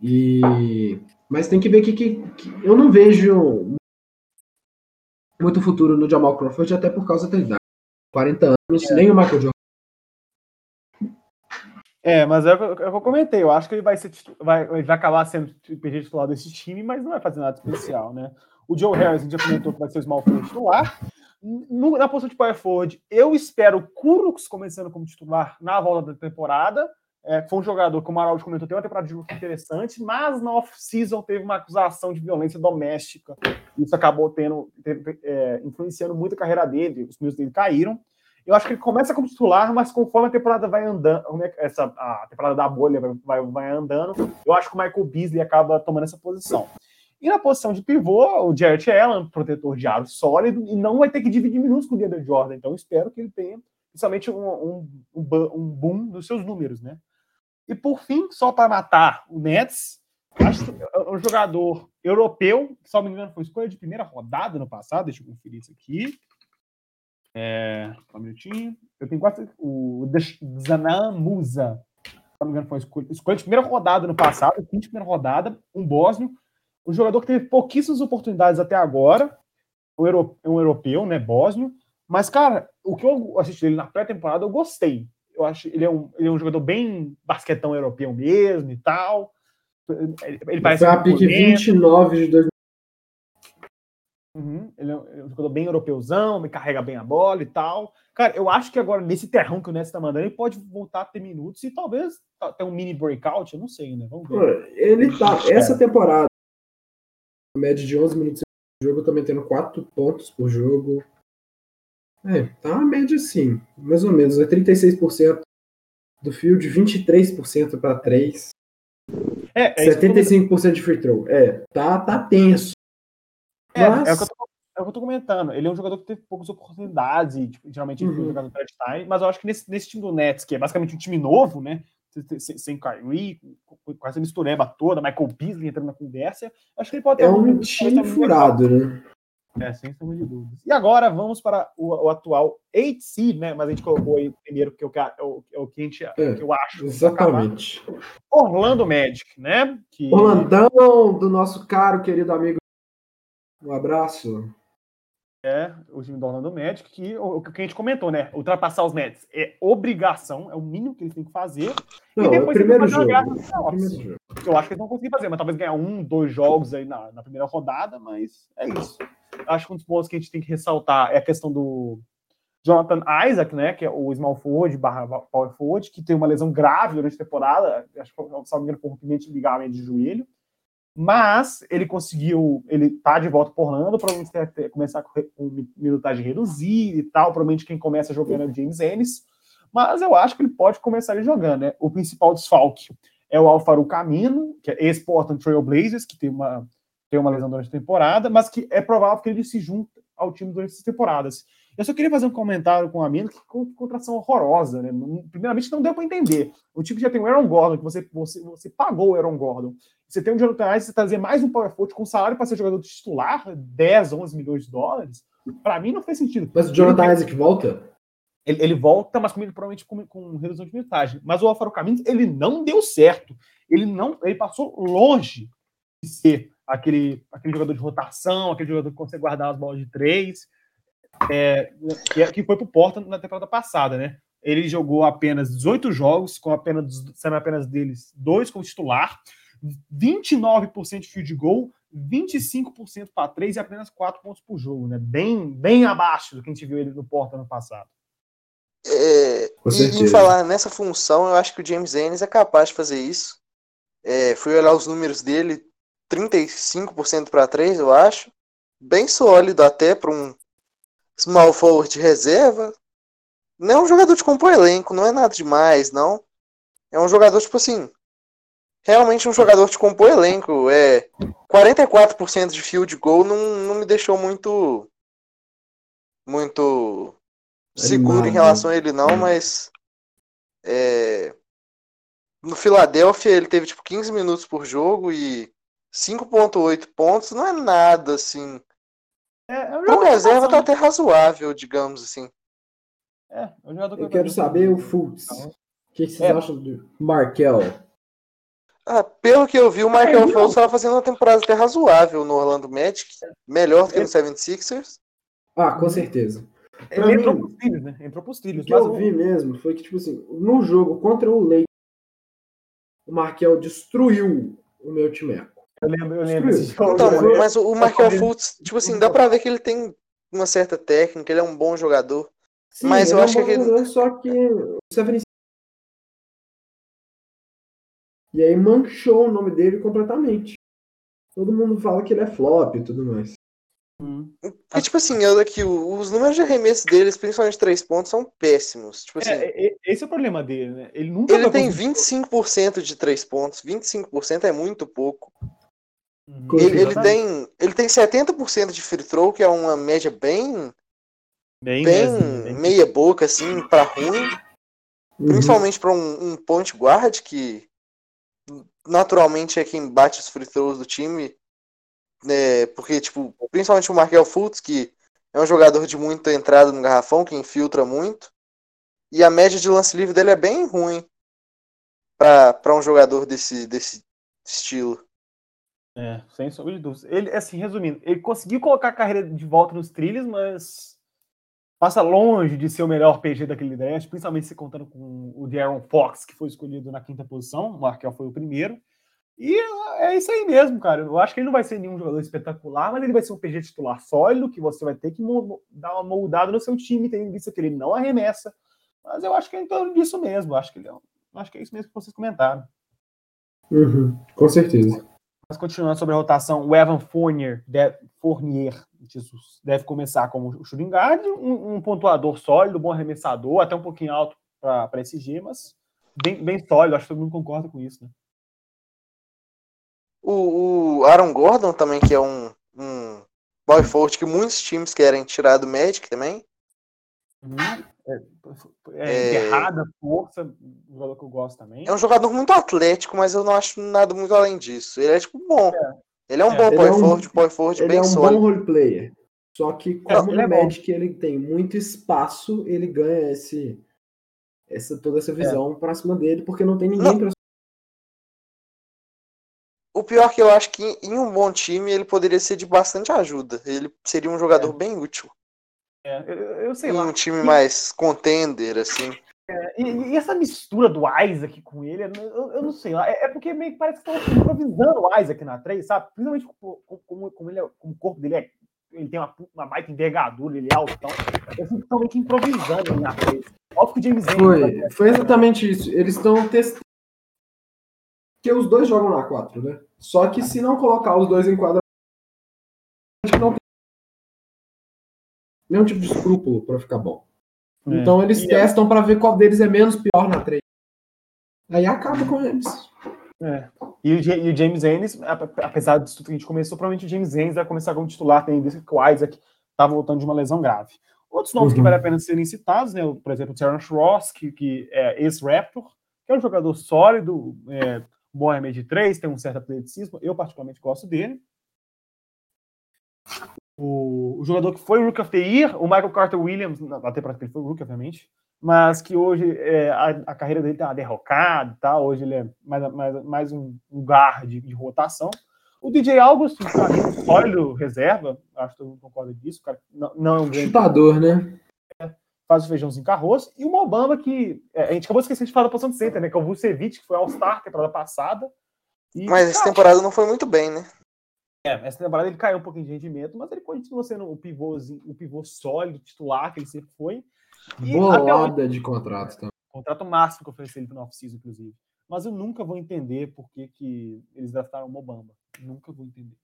E... Mas tem que ver que, que, que, eu não vejo muito futuro no Jamal Crawford, até por causa da idade. 40 anos, é. nem o Michael Jordan. É, mas é o que eu comentei. Eu acho que ele vai, ser, vai, vai acabar sendo PG titular desse time, mas não vai fazer nada especial, né? O Joe Harris, a gente já comentou que vai ser o small forward titular. No, na posição de power forward, eu espero o Kuroks começando como titular na volta da temporada. É, foi um jogador, como o Araldo comentou, tem uma temporada de jogo interessante, mas na off-season teve uma acusação de violência doméstica. Isso acabou tendo, tendo é, influenciando muito a carreira dele, os meus dele caíram. Eu acho que ele começa como titular, mas conforme a temporada vai andando, é essa, a temporada da bolha vai, vai, vai andando, eu acho que o Michael Beasley acaba tomando essa posição. E na posição de pivô, o Jarrett Allen, protetor de aro sólido, e não vai ter que dividir minutos com o DeAndre Jordan. Então, espero que ele tenha, principalmente, um, um, um, boom dos seus números, né? E por fim, só para matar o Nets, acho que é um jogador europeu, se não me engano, foi escolha de primeira rodada no passado. Deixa eu conferir isso aqui. É, um minutinho. Eu tenho quase o Zanamusa. Se não me engano, foi escolha, escolha de primeira rodada no passado, fim de primeira rodada, um bósnio. Um jogador que teve pouquíssimas oportunidades até agora. Um europeu, um europeu né? Bósnio. Mas, cara, o que eu assisti dele na pré-temporada, eu gostei eu acho ele é um, ele é um jogador bem basquetão europeu mesmo e tal. Ele parece. Foi a pique 29 de 2000. Uhum, ele é um jogador bem europeuzão, me carrega bem a bola e tal. Cara, eu acho que agora, nesse terrão que o Nets tá mandando, ele pode voltar a ter minutos e talvez ter um mini breakout, eu não sei, né? Vamos ver. Ele tá, essa temporada, média de 11 minutos de jogo, também tendo 4 pontos por jogo, é, tá uma média assim, mais ou menos. É 36% do field, 23% para 3. É, é 75% de free throw. É, tá, tá tenso. É, Mas... é, o que eu tô, é o que eu tô comentando. Ele é um jogador que teve poucas oportunidades, e tipo, geralmente ele uhum. foi no third time, mas eu acho que nesse, nesse time do Nets, que é basicamente um time novo, né? Sem, sem Kyrie, com essa mistureba toda, Michael Beasley entrando na conversa, acho que ele pode ter É um, um time furado, né? É, sem sombra de dúvidas. E agora vamos para o, o atual 8 seed, né? Mas a gente colocou aí primeiro que é o, é o que, a gente, é, que eu acho. Exatamente. Orlando Magic, né? Que... Orlandão, do nosso caro, querido amigo. Um abraço. É, o time do Orlando Magic, que o, o que a gente comentou, né? Ultrapassar os Nets é obrigação, é o mínimo que eles têm que fazer. Não, e depois é primeiro jogo. primeiro. Eu acho que eles vão conseguir fazer, mas talvez ganhar um, dois jogos aí na, na primeira rodada, mas é isso acho que um dos pontos que a gente tem que ressaltar é a questão do Jonathan Isaac, né, que é o small forward barra power forward, que tem uma lesão grave durante a temporada, acho que, não me engano, foi um rompimento de ligamento de joelho, mas ele conseguiu, ele tá de volta por Orlando, provavelmente ter, ter, começar com minutagem reduzida e tal, provavelmente quem começa jogando é o James Ennis, mas eu acho que ele pode começar ele jogando, né, o principal desfalque é o Alfaro Camino, que é ex-Portland Trail Blazers, que tem uma tem uma lesão durante a temporada, mas que é provável que ele se junte ao time durante essas temporadas. Eu só queria fazer um comentário com o Amino, que contratação horrorosa, né? Primeiramente, não deu para entender. O time já tem o Aaron Gordon, que você, você, você pagou o Aaron Gordon. Você tem o Jonathan Isaac, você trazer mais um power forward com salário para ser jogador titular, 10, 11 milhões de dólares. Para mim, não fez sentido. Mas o Jonathan ele, Isaac volta? Ele, ele, volta, mas com, provavelmente com, com redução de minutagem. Mas o Alfaro Caminhos, ele não deu certo. Ele não, ele passou longe de ser aquele, aquele jogador de rotação, aquele jogador que consegue guardar as bolas de três, é, que, foi para o Porta na temporada passada, né? Ele jogou apenas 18 jogos, com apenas, sendo apenas deles dois como titular, 29% de field goal, 25% para três e apenas 4 pontos por jogo, né? Bem, bem abaixo do que a gente viu ele no Porta no passado. É, e, em falar nessa função, eu acho que o James Ennis é capaz de fazer isso. É, fui olhar os números dele, 35% para 3, eu acho. Bem sólido até para um small forward de reserva. Não é um jogador de compor elenco, não é nada demais, não. É um jogador, tipo assim, realmente um jogador de compor elenco. É 44% de field goal não, não me deixou muito muito seguro em relação a ele não, mas é, no Philadelphia ele teve tipo 15 minutos por jogo e 5.8 pontos não é nada assim. É, é um reserva tá até razoável, digamos assim. É, é um eu, eu quero saber o Fultz. O que, vocês é. acham do Markel? Ah, pelo que eu vi, o Markel Fultz estava fazendo uma temporada até razoável no Orlando Magic. Melhor do que no 76ers. Ah, com certeza. Ele mim, entrou pros trilhos, né? Entrou pros trilhos. O que eu vi mesmo foi que, tipo assim, no jogo contra o Lakers, o Markel destruiu o meu time. Eu lembro, eu lembro desse jogo. Então, né? mas o Markel Fultz, tipo assim, dá pra ver que ele tem uma certa técnica, ele é um bom jogador. Sim, mas eu é acho um que ele... Só que o E aí manchou o nome dele completamente. Todo mundo fala que ele é flop e tudo mais. Hum. E, tipo assim, eu aqui, os números de arremesso deles, principalmente três pontos, são péssimos. Tipo assim, é, é, esse é o problema dele, né? Ele nunca Ele tem 25% de três pontos. 25% é muito pouco. Uhum. Ele, ele, tem, ele tem 70% de free throw, que é uma média bem. Bem, bem meia boca, assim, pra ruim. Uhum. Principalmente para um, um point guard, que naturalmente é quem bate os free throws do time é, porque, tipo, principalmente o Markel Fultz, que é um jogador de muita entrada no garrafão, que infiltra muito. E a média de lance livre dele é bem ruim para um jogador desse, desse estilo. É, sem sombra de dúvida. Ele, assim, resumindo, ele conseguiu colocar a carreira de volta nos trilhos, mas passa longe de ser o melhor PG daquele draft, principalmente se contando com o De'Aaron Fox, que foi escolhido na quinta posição, o Markel foi o primeiro. E é isso aí mesmo, cara. Eu acho que ele não vai ser nenhum jogador espetacular, mas ele vai ser um PG titular sólido, que você vai ter que dar uma moldada no seu time, tendo visto que ele não arremessa. Mas eu acho que é em torno disso mesmo. Eu acho que, ele é, acho que é isso mesmo que vocês comentaram. Uhum, com certeza. Mas continuando sobre a rotação, o Evan Fournier, deve, Fournier Jesus, deve começar como o shooting guard, um, um pontuador sólido, bom arremessador, até um pouquinho alto para esse G, mas bem, bem sólido. Acho que todo mundo concorda com isso, né? O, o Aaron Gordon também, que é um, um boy forte que muitos times querem tirar do Magic também. Uhum. É, é, é, força, um jogador que eu gosto também. É um jogador muito atlético, mas eu não acho nada muito além disso. Ele é tipo bom. É. Ele é um é. bom boy é um, forward, boy forward bem sólido. Ele é um bom role player. Só que como no Magic ele tem muito espaço, ele ganha esse, essa, toda essa visão é. pra cima dele, porque não tem ninguém para o pior é que eu acho que em um bom time ele poderia ser de bastante ajuda. Ele seria um jogador é. bem útil. É, eu, eu sei lá. um time e... mais contender, assim. É, e, e, essa mistura do Isaac com ele, eu, eu não sei lá. É, é, porque meio que parece que estão improvisando o Isaac na 3, sabe? Principalmente como, como, como, ele é, como o corpo dele é. Ele tem uma, uma baita envergadura, ele é altão. Eu sinto que estão meio que improvisando ele na 3. Óbvio que o James Foi, foi exatamente isso. Eles estão testando porque os dois jogam na 4, né? Só que se não colocar os dois em quadra, nenhum tipo de escrúpulo para ficar bom. É. Então eles e testam é... para ver qual deles é menos pior na 3. Aí acaba com eles. É. E, o, e o James Ennis, apesar disso tudo que a gente começou, provavelmente o James Ennis vai começar como titular, tem visto que o Isaac tá voltando de uma lesão grave. Outros nomes uhum. que vale a pena serem citados, né? Por exemplo, o Terence Ross, que, que é ex-Raptor, que é um jogador sólido, é, Mohamed de 3 tem um certo atleticismo, eu particularmente gosto dele. O, o, jogador que foi Rook of the Year, o Michael Carter Williams, na temporada que ele foi Rook, obviamente, mas que hoje é, a, a, carreira dele tá derrocada e tal, hoje ele é mais, mais, mais um lugar de, de rotação. O DJ August, um cara sólido, reserva, acho que todo mundo concorda disso, cara não, não é um grande... Chutador, né? faz o feijãozinho com arroz, e o Mobamba, que é, a gente acabou de esquecer de falar da posição de center, né? Que é o Vucevic, que foi All-Star temporada passada. E, mas essa temporada não foi muito bem, né? É, essa temporada ele caiu um pouquinho de rendimento, mas ele continua sendo o pivôzinho, o pivô sólido, titular, que ele sempre foi. E Bolada de contrato também. Contrato máximo que eu ofereci ele no off-season, inclusive. Mas eu nunca vou entender por que, que eles draftaram o Mobamba. Nunca vou entender.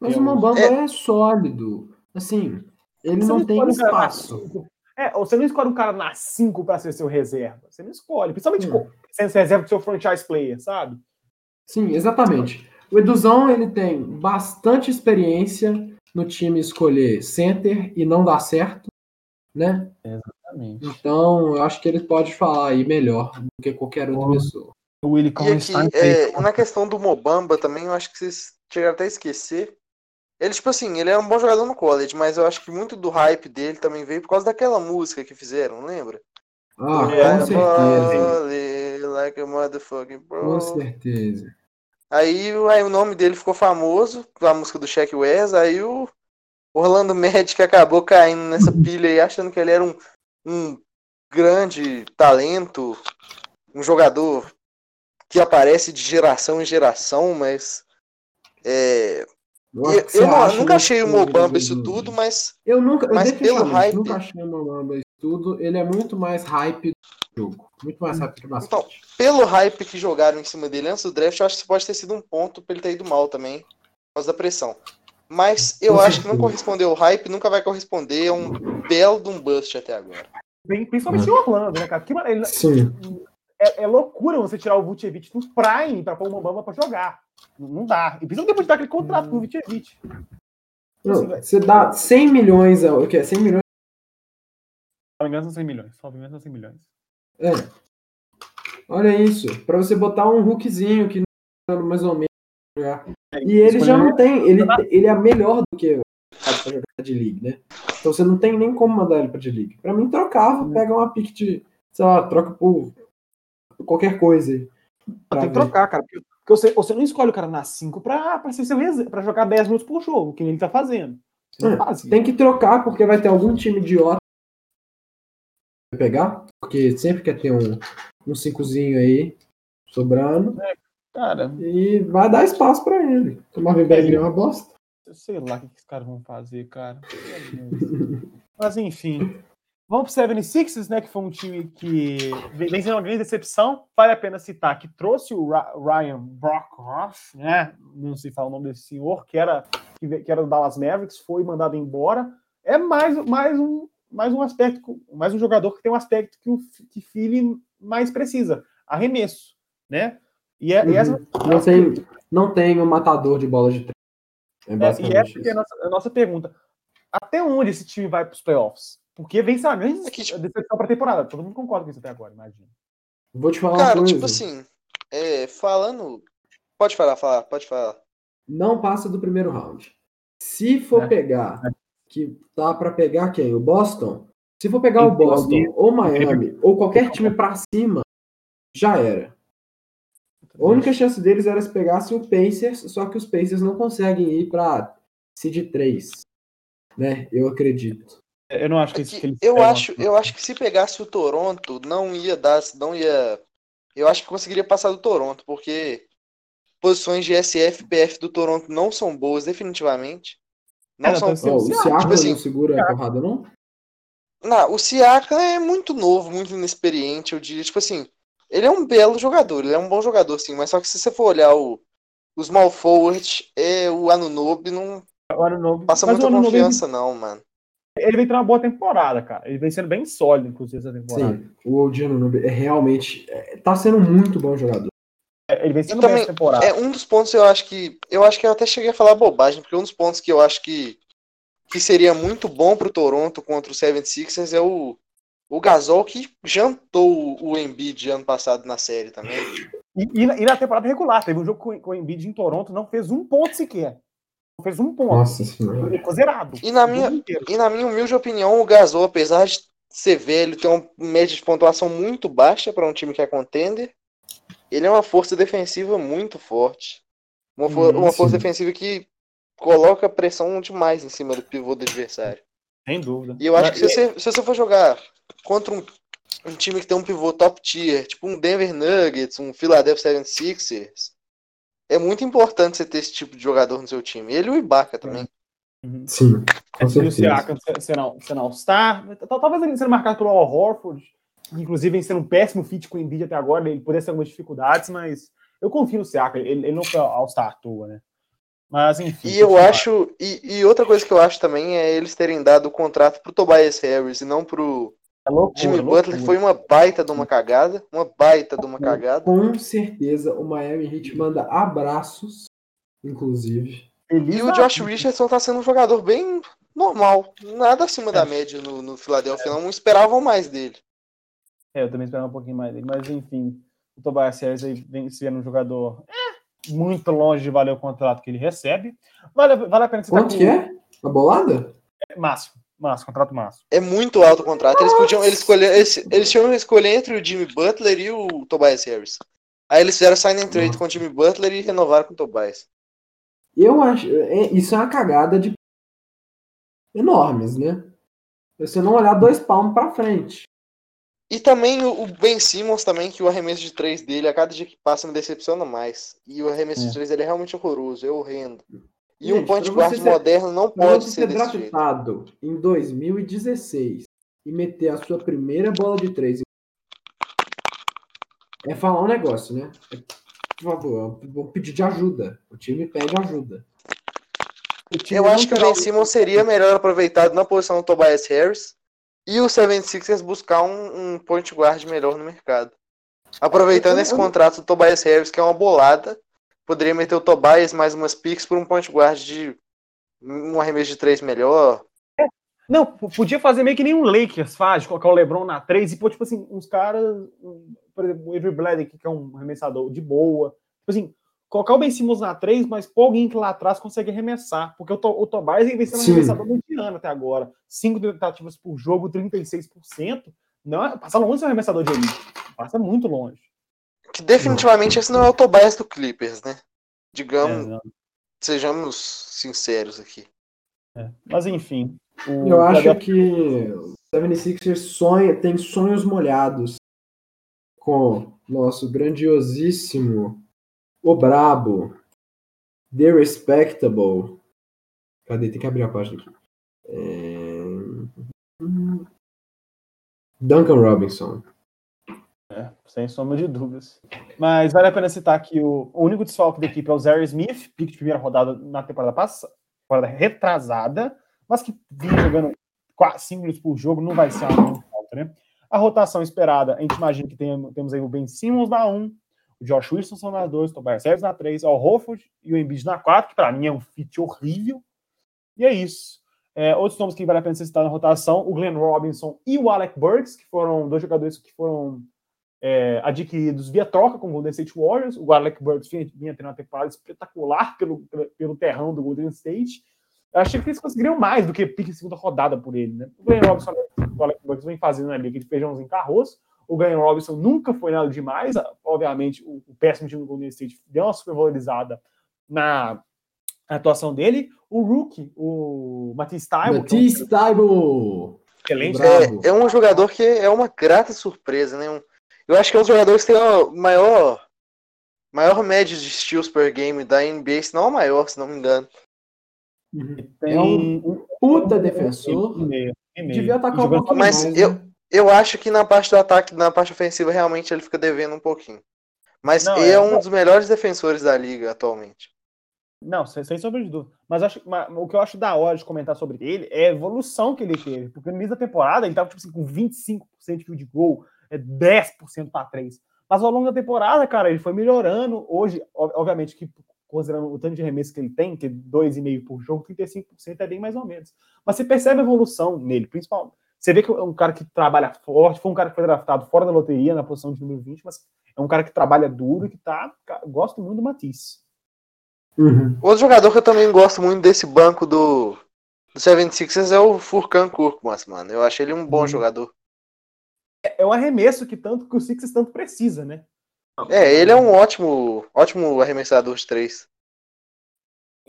Mas o Mobamba é... é... sólido. Assim, ele não, não tem espaço. É, você não escolhe um cara na 5 para ser seu reserva. Você não escolhe. Principalmente hum. sendo reserva do seu franchise player, sabe? Sim, exatamente. O Eduzão ele tem bastante experiência no time escolher center e não dar certo, né? Exatamente. Então, eu acho que ele pode falar aí melhor do que qualquer outra pessoa. O Willie e aqui, é, na questão do Mobamba também, eu acho que vocês chegaram até a esquecer ele, tipo assim, ele é um bom jogador no college, mas eu acho que muito do hype dele também veio por causa daquela música que fizeram, lembra? Ah, com certeza. Like a motherfucking bro. Com certeza. Aí, aí o nome dele ficou famoso, a música do Shaq West, aí o Orlando Magic acabou caindo nessa pilha aí, achando que ele era um, um grande talento, um jogador que aparece de geração em geração, mas é, eu, eu nunca achei o Mobamba isso tudo, mas. Eu nunca. Eu mas pelo hype. nunca achei o Mobamba isso tudo. Ele é muito mais hype do jogo. Muito mais hype que o Então, pelo hype que jogaram em cima dele antes do draft, eu acho que isso pode ter sido um ponto pra ele ter ido mal também. Por causa da pressão. Mas eu acho que não correspondeu ao hype, nunca vai corresponder a um belo de um bust até agora. Principalmente em Orlando, né, cara? Que, ele, Sim. É, é, loucura você tirar o Vucevic do Prime pra pôr o Mambamba pra jogar. Não dá. E precisa depois de dar aquele contrato com o Vucevic. Não, assim, você dá 100 milhões, o que é 100 milhões? Só me engano são 100 milhões. Só me engano são 100 milhões. É. Olha isso. Pra você botar um hookzinho que não mais ou menos jogar. É, e ele já não tem. Ele, ele é melhor do que pra jogar de league, né? Então você não tem nem como mandar ele pra de league. Pra mim, trocava, hum. pega uma pick de. Sei lá, troca por qualquer coisa aí. Tem que trocar, cara. Porque você, você não escolhe o cara na 5 pra, pra, ser seu pra jogar 10 minutos por jogo, que ele tá fazendo. É, tem que trocar, porque vai ter algum time idiota pegar, porque sempre quer ter um, um cincozinho aí sobrando. É, cara. E vai dar espaço pra ele. O Marvin Bagley é uma bosta. Eu sei lá o que, que os caras vão fazer, cara. Mas enfim. Vamos pro 76ers, né? Que foi um time que vem sendo uma grande decepção. Vale a pena citar que trouxe o Ryan Brockhoff, né? Não sei falar o nome desse senhor, que era, que era do Dallas Mavericks, foi mandado embora. É mais, mais, um, mais um aspecto, mais um jogador que tem um aspecto que o que Philly mais precisa: arremesso, né? E, é, uhum. e essa... não, tem, não tem um matador de bola de três. É, é e essa é a nossa, a nossa pergunta. Até onde esse time vai para os playoffs? Porque vem a grande é que, tipo... decepção para a temporada. Todo mundo concorda com isso até agora, imagina. Vou te falar Cara, tipo assim, é, falando. Pode falar, falar, pode falar. Não passa do primeiro round. Se for é. pegar, é. Que tá para pegar quem? O Boston? Se for pegar o Boston ou Miami ou qualquer time para cima, já era. A única chance deles era se pegassem o Pacers, só que os Pacers não conseguem ir para seed 3, né? Eu acredito. Eu não acho que, é que, que eu acho, eu acho que se pegasse o Toronto, não ia dar, não ia. Eu acho que conseguiria passar do Toronto, porque posições de SF e PF do Toronto não são boas, definitivamente. Não são. Tá o Siaka tipo assim, não segura a porrada, não? Não, o Siaka é muito novo, muito inexperiente, eu diria. Tipo assim, ele é um belo jogador, ele é um bom jogador, sim, mas só que se você for olhar o, os small forward, é, o Anunobi não o Anunobi, passa muita confiança, não, mano. Ele vem tendo uma boa temporada, cara. Ele vem sendo bem sólido, inclusive, essa temporada. Sim, o Odiano é realmente. É, tá sendo muito bom jogador. É, ele vem sendo bem essa temporada. É um dos pontos eu acho que. Eu acho que eu até cheguei a falar bobagem, porque um dos pontos que eu acho que, que seria muito bom pro Toronto contra o 76ers é o, o Gasol que jantou o Embiid ano passado na série também. E, e, na, e na temporada regular, teve um jogo com, com o Embiid em Toronto, não fez um ponto sequer fez um ponto. Nossa senhora. Ele ficou zerado. E na, minha, e na minha humilde opinião, o Gasol, apesar de ser velho, ter uma média de pontuação muito baixa para um time que é contender, ele é uma força defensiva muito forte. Uma, for, hum, uma força defensiva que coloca pressão demais em cima do pivô do adversário. Sem dúvida. E eu acho que se você, se você for jogar contra um, um time que tem um pivô top tier, tipo um Denver Nuggets, um Philadelphia 76ers, é muito importante você ter esse tipo de jogador no seu time. Ele e o Ibaka também. Uhum. Sim. Com é, o Siakam sendo All-Star. Talvez ele sendo marcado pelo Al Horford. Inclusive, vem sendo um péssimo fit com o Embiid até agora. Ele poderia ter algumas dificuldades, mas eu confio no Siakam. Ele, ele não foi All-Star à toa, né? Mas, enfim. E eu acho. E, e, outra coisa que eu acho também é eles terem dado o contrato pro Tobias Harris e não pro é loucura, Jimmy Butler foi uma baita de uma cagada. Uma baita de uma cagada. Com certeza o Miami Heat manda abraços, inclusive. E o Josh Richardson tá sendo um jogador bem normal. Nada acima é. da média no, no Philadelphia. Não esperavam mais dele. É, eu também esperava um pouquinho mais dele. Mas enfim, o Tobias Harris aí vem sendo um jogador é, muito longe de valer o contrato que ele recebe. Vale, vale a pena você Quanto que é? A bolada? É, máximo. Massa, contrato massa. É muito alto o contrato. Eles podiam eles escolher, eles, eles tinham que escolher entre o Jimmy Butler e o Tobias Harris. Aí eles fizeram sign and trade com o Jimmy Butler e renovaram com o Tobias. Eu acho, é, isso é uma cagada de enormes, né? Você não olhar dois palmos para frente. E também o Ben Simmons também, que o arremesso de três dele, a cada dia que passa me decepciona mais. E o arremesso é. de três dele é realmente horroroso, é horrendo. E Gente, um point guard ser, moderno não pode ser, ser draftado em 2016 e meter a sua primeira bola de três é falar um negócio, né? Por favor, vou pedir de ajuda. O time pede ajuda. Eu acho que o Ben Simmons seria melhor aproveitado na posição do Tobias Harris e o 76ers buscar um, um point guard melhor no mercado. Aproveitando esse contrato do Tobias Harris, que é uma bolada, poderia meter o Tobias mais umas picks por um point guard de um arremesso de três melhor. É. Não, podia fazer meio que nem um Lakers faz, colocar o LeBron na 3 e pôr, tipo assim, uns caras, por exemplo, o Avery Bledek, que é um arremessador de boa. Tipo assim, colocar o Ben Simmons na 3, mas pôr alguém que lá atrás consegue arremessar. Porque o, to, o Tobias vem sendo um arremessador mediano até agora. 5 tentativas por jogo, 36%. Não, é, passa longe de ser um arremessador de elite. Passa muito longe. Que definitivamente esse não é o Tobias do Clippers, né? Digamos, é, sejamos sinceros aqui. É. Mas enfim. Eu acho que o 76ers sonha, tem sonhos molhados com nosso grandiosíssimo o Brabo. The Respectable. Cadê? Tem que abrir a página aqui. É... Duncan Robinson. É, sem sombra de dúvidas. Mas vale a pena citar que o, o único desfalque da equipe é o Zary Smith, pique de primeira rodada na temporada passada, temporada retrasada, mas que vinha jogando 5 minutos por jogo, não vai ser uma falta, né? A rotação esperada, a gente imagina que tem, temos aí o Ben Simmons na 1, o Josh Wilson na 2, o Tobias Harris na 3, o Hofford e o Embiid na 4, que para mim é um fit horrível. E é isso. É, outros nomes que vale a pena ser citar na rotação, o Glenn Robinson e o Alec Burks, que foram dois jogadores que foram é, adquiridos via troca com o Golden State Warriors. O Alec Burks vinha, vinha tendo uma temporada espetacular pelo, pelo terrão do Golden State. Eu achei que eles conseguiriam mais do que pique segunda rodada por ele, né? O Glenn Robinson o Alec Burks vem fazendo liga de feijãozinho carroço. O Glenn Robinson nunca foi nada demais. Obviamente, o, o péssimo time do Golden State deu uma supervalorizada na atuação dele. O Rookie, o Matisse Taibo. Matisse Taibo! Excelente. É, é, um jogador que é uma grata surpresa, né? Um, eu acho que é um dos jogadores que tem a maior, maior média de steals per game da NBA, se não a maior, se não me engano. Uhum. É um puta defensor. Devia atacar um pouquinho Mas mais, eu, né? Eu acho que na parte do ataque, na parte ofensiva, realmente ele fica devendo um pouquinho. Mas não, ele é, é um dos melhores defensores da liga atualmente. Não, sem, sem sombra de dúvida. Mas, acho, mas, o que eu acho da hora de comentar sobre ele é a evolução que ele teve. Porque no início da temporada ele estava tipo assim, com 25% de field goal, é 10% para 3. Mas ao longo da temporada, cara, ele foi melhorando. Hoje, obviamente, que considerando o tanto de remesso que ele tem, que é 2,5 por jogo, 35% é bem mais ou menos. Mas você percebe a evolução nele, principalmente. Você vê que é um cara que trabalha forte, foi um cara que foi draftado fora da loteria, na posição de número 20, mas é um cara que trabalha duro e que tá. Gosto muito do Matisse. Uhum. Outro jogador que eu também gosto muito desse banco do, do 76ers é o Furkan Kurkmaz, mano. Eu acho ele um bom uhum. jogador. É, é um arremesso que tanto que o Sixers tanto precisa, né? É, ele é um ótimo, ótimo arremessador de três.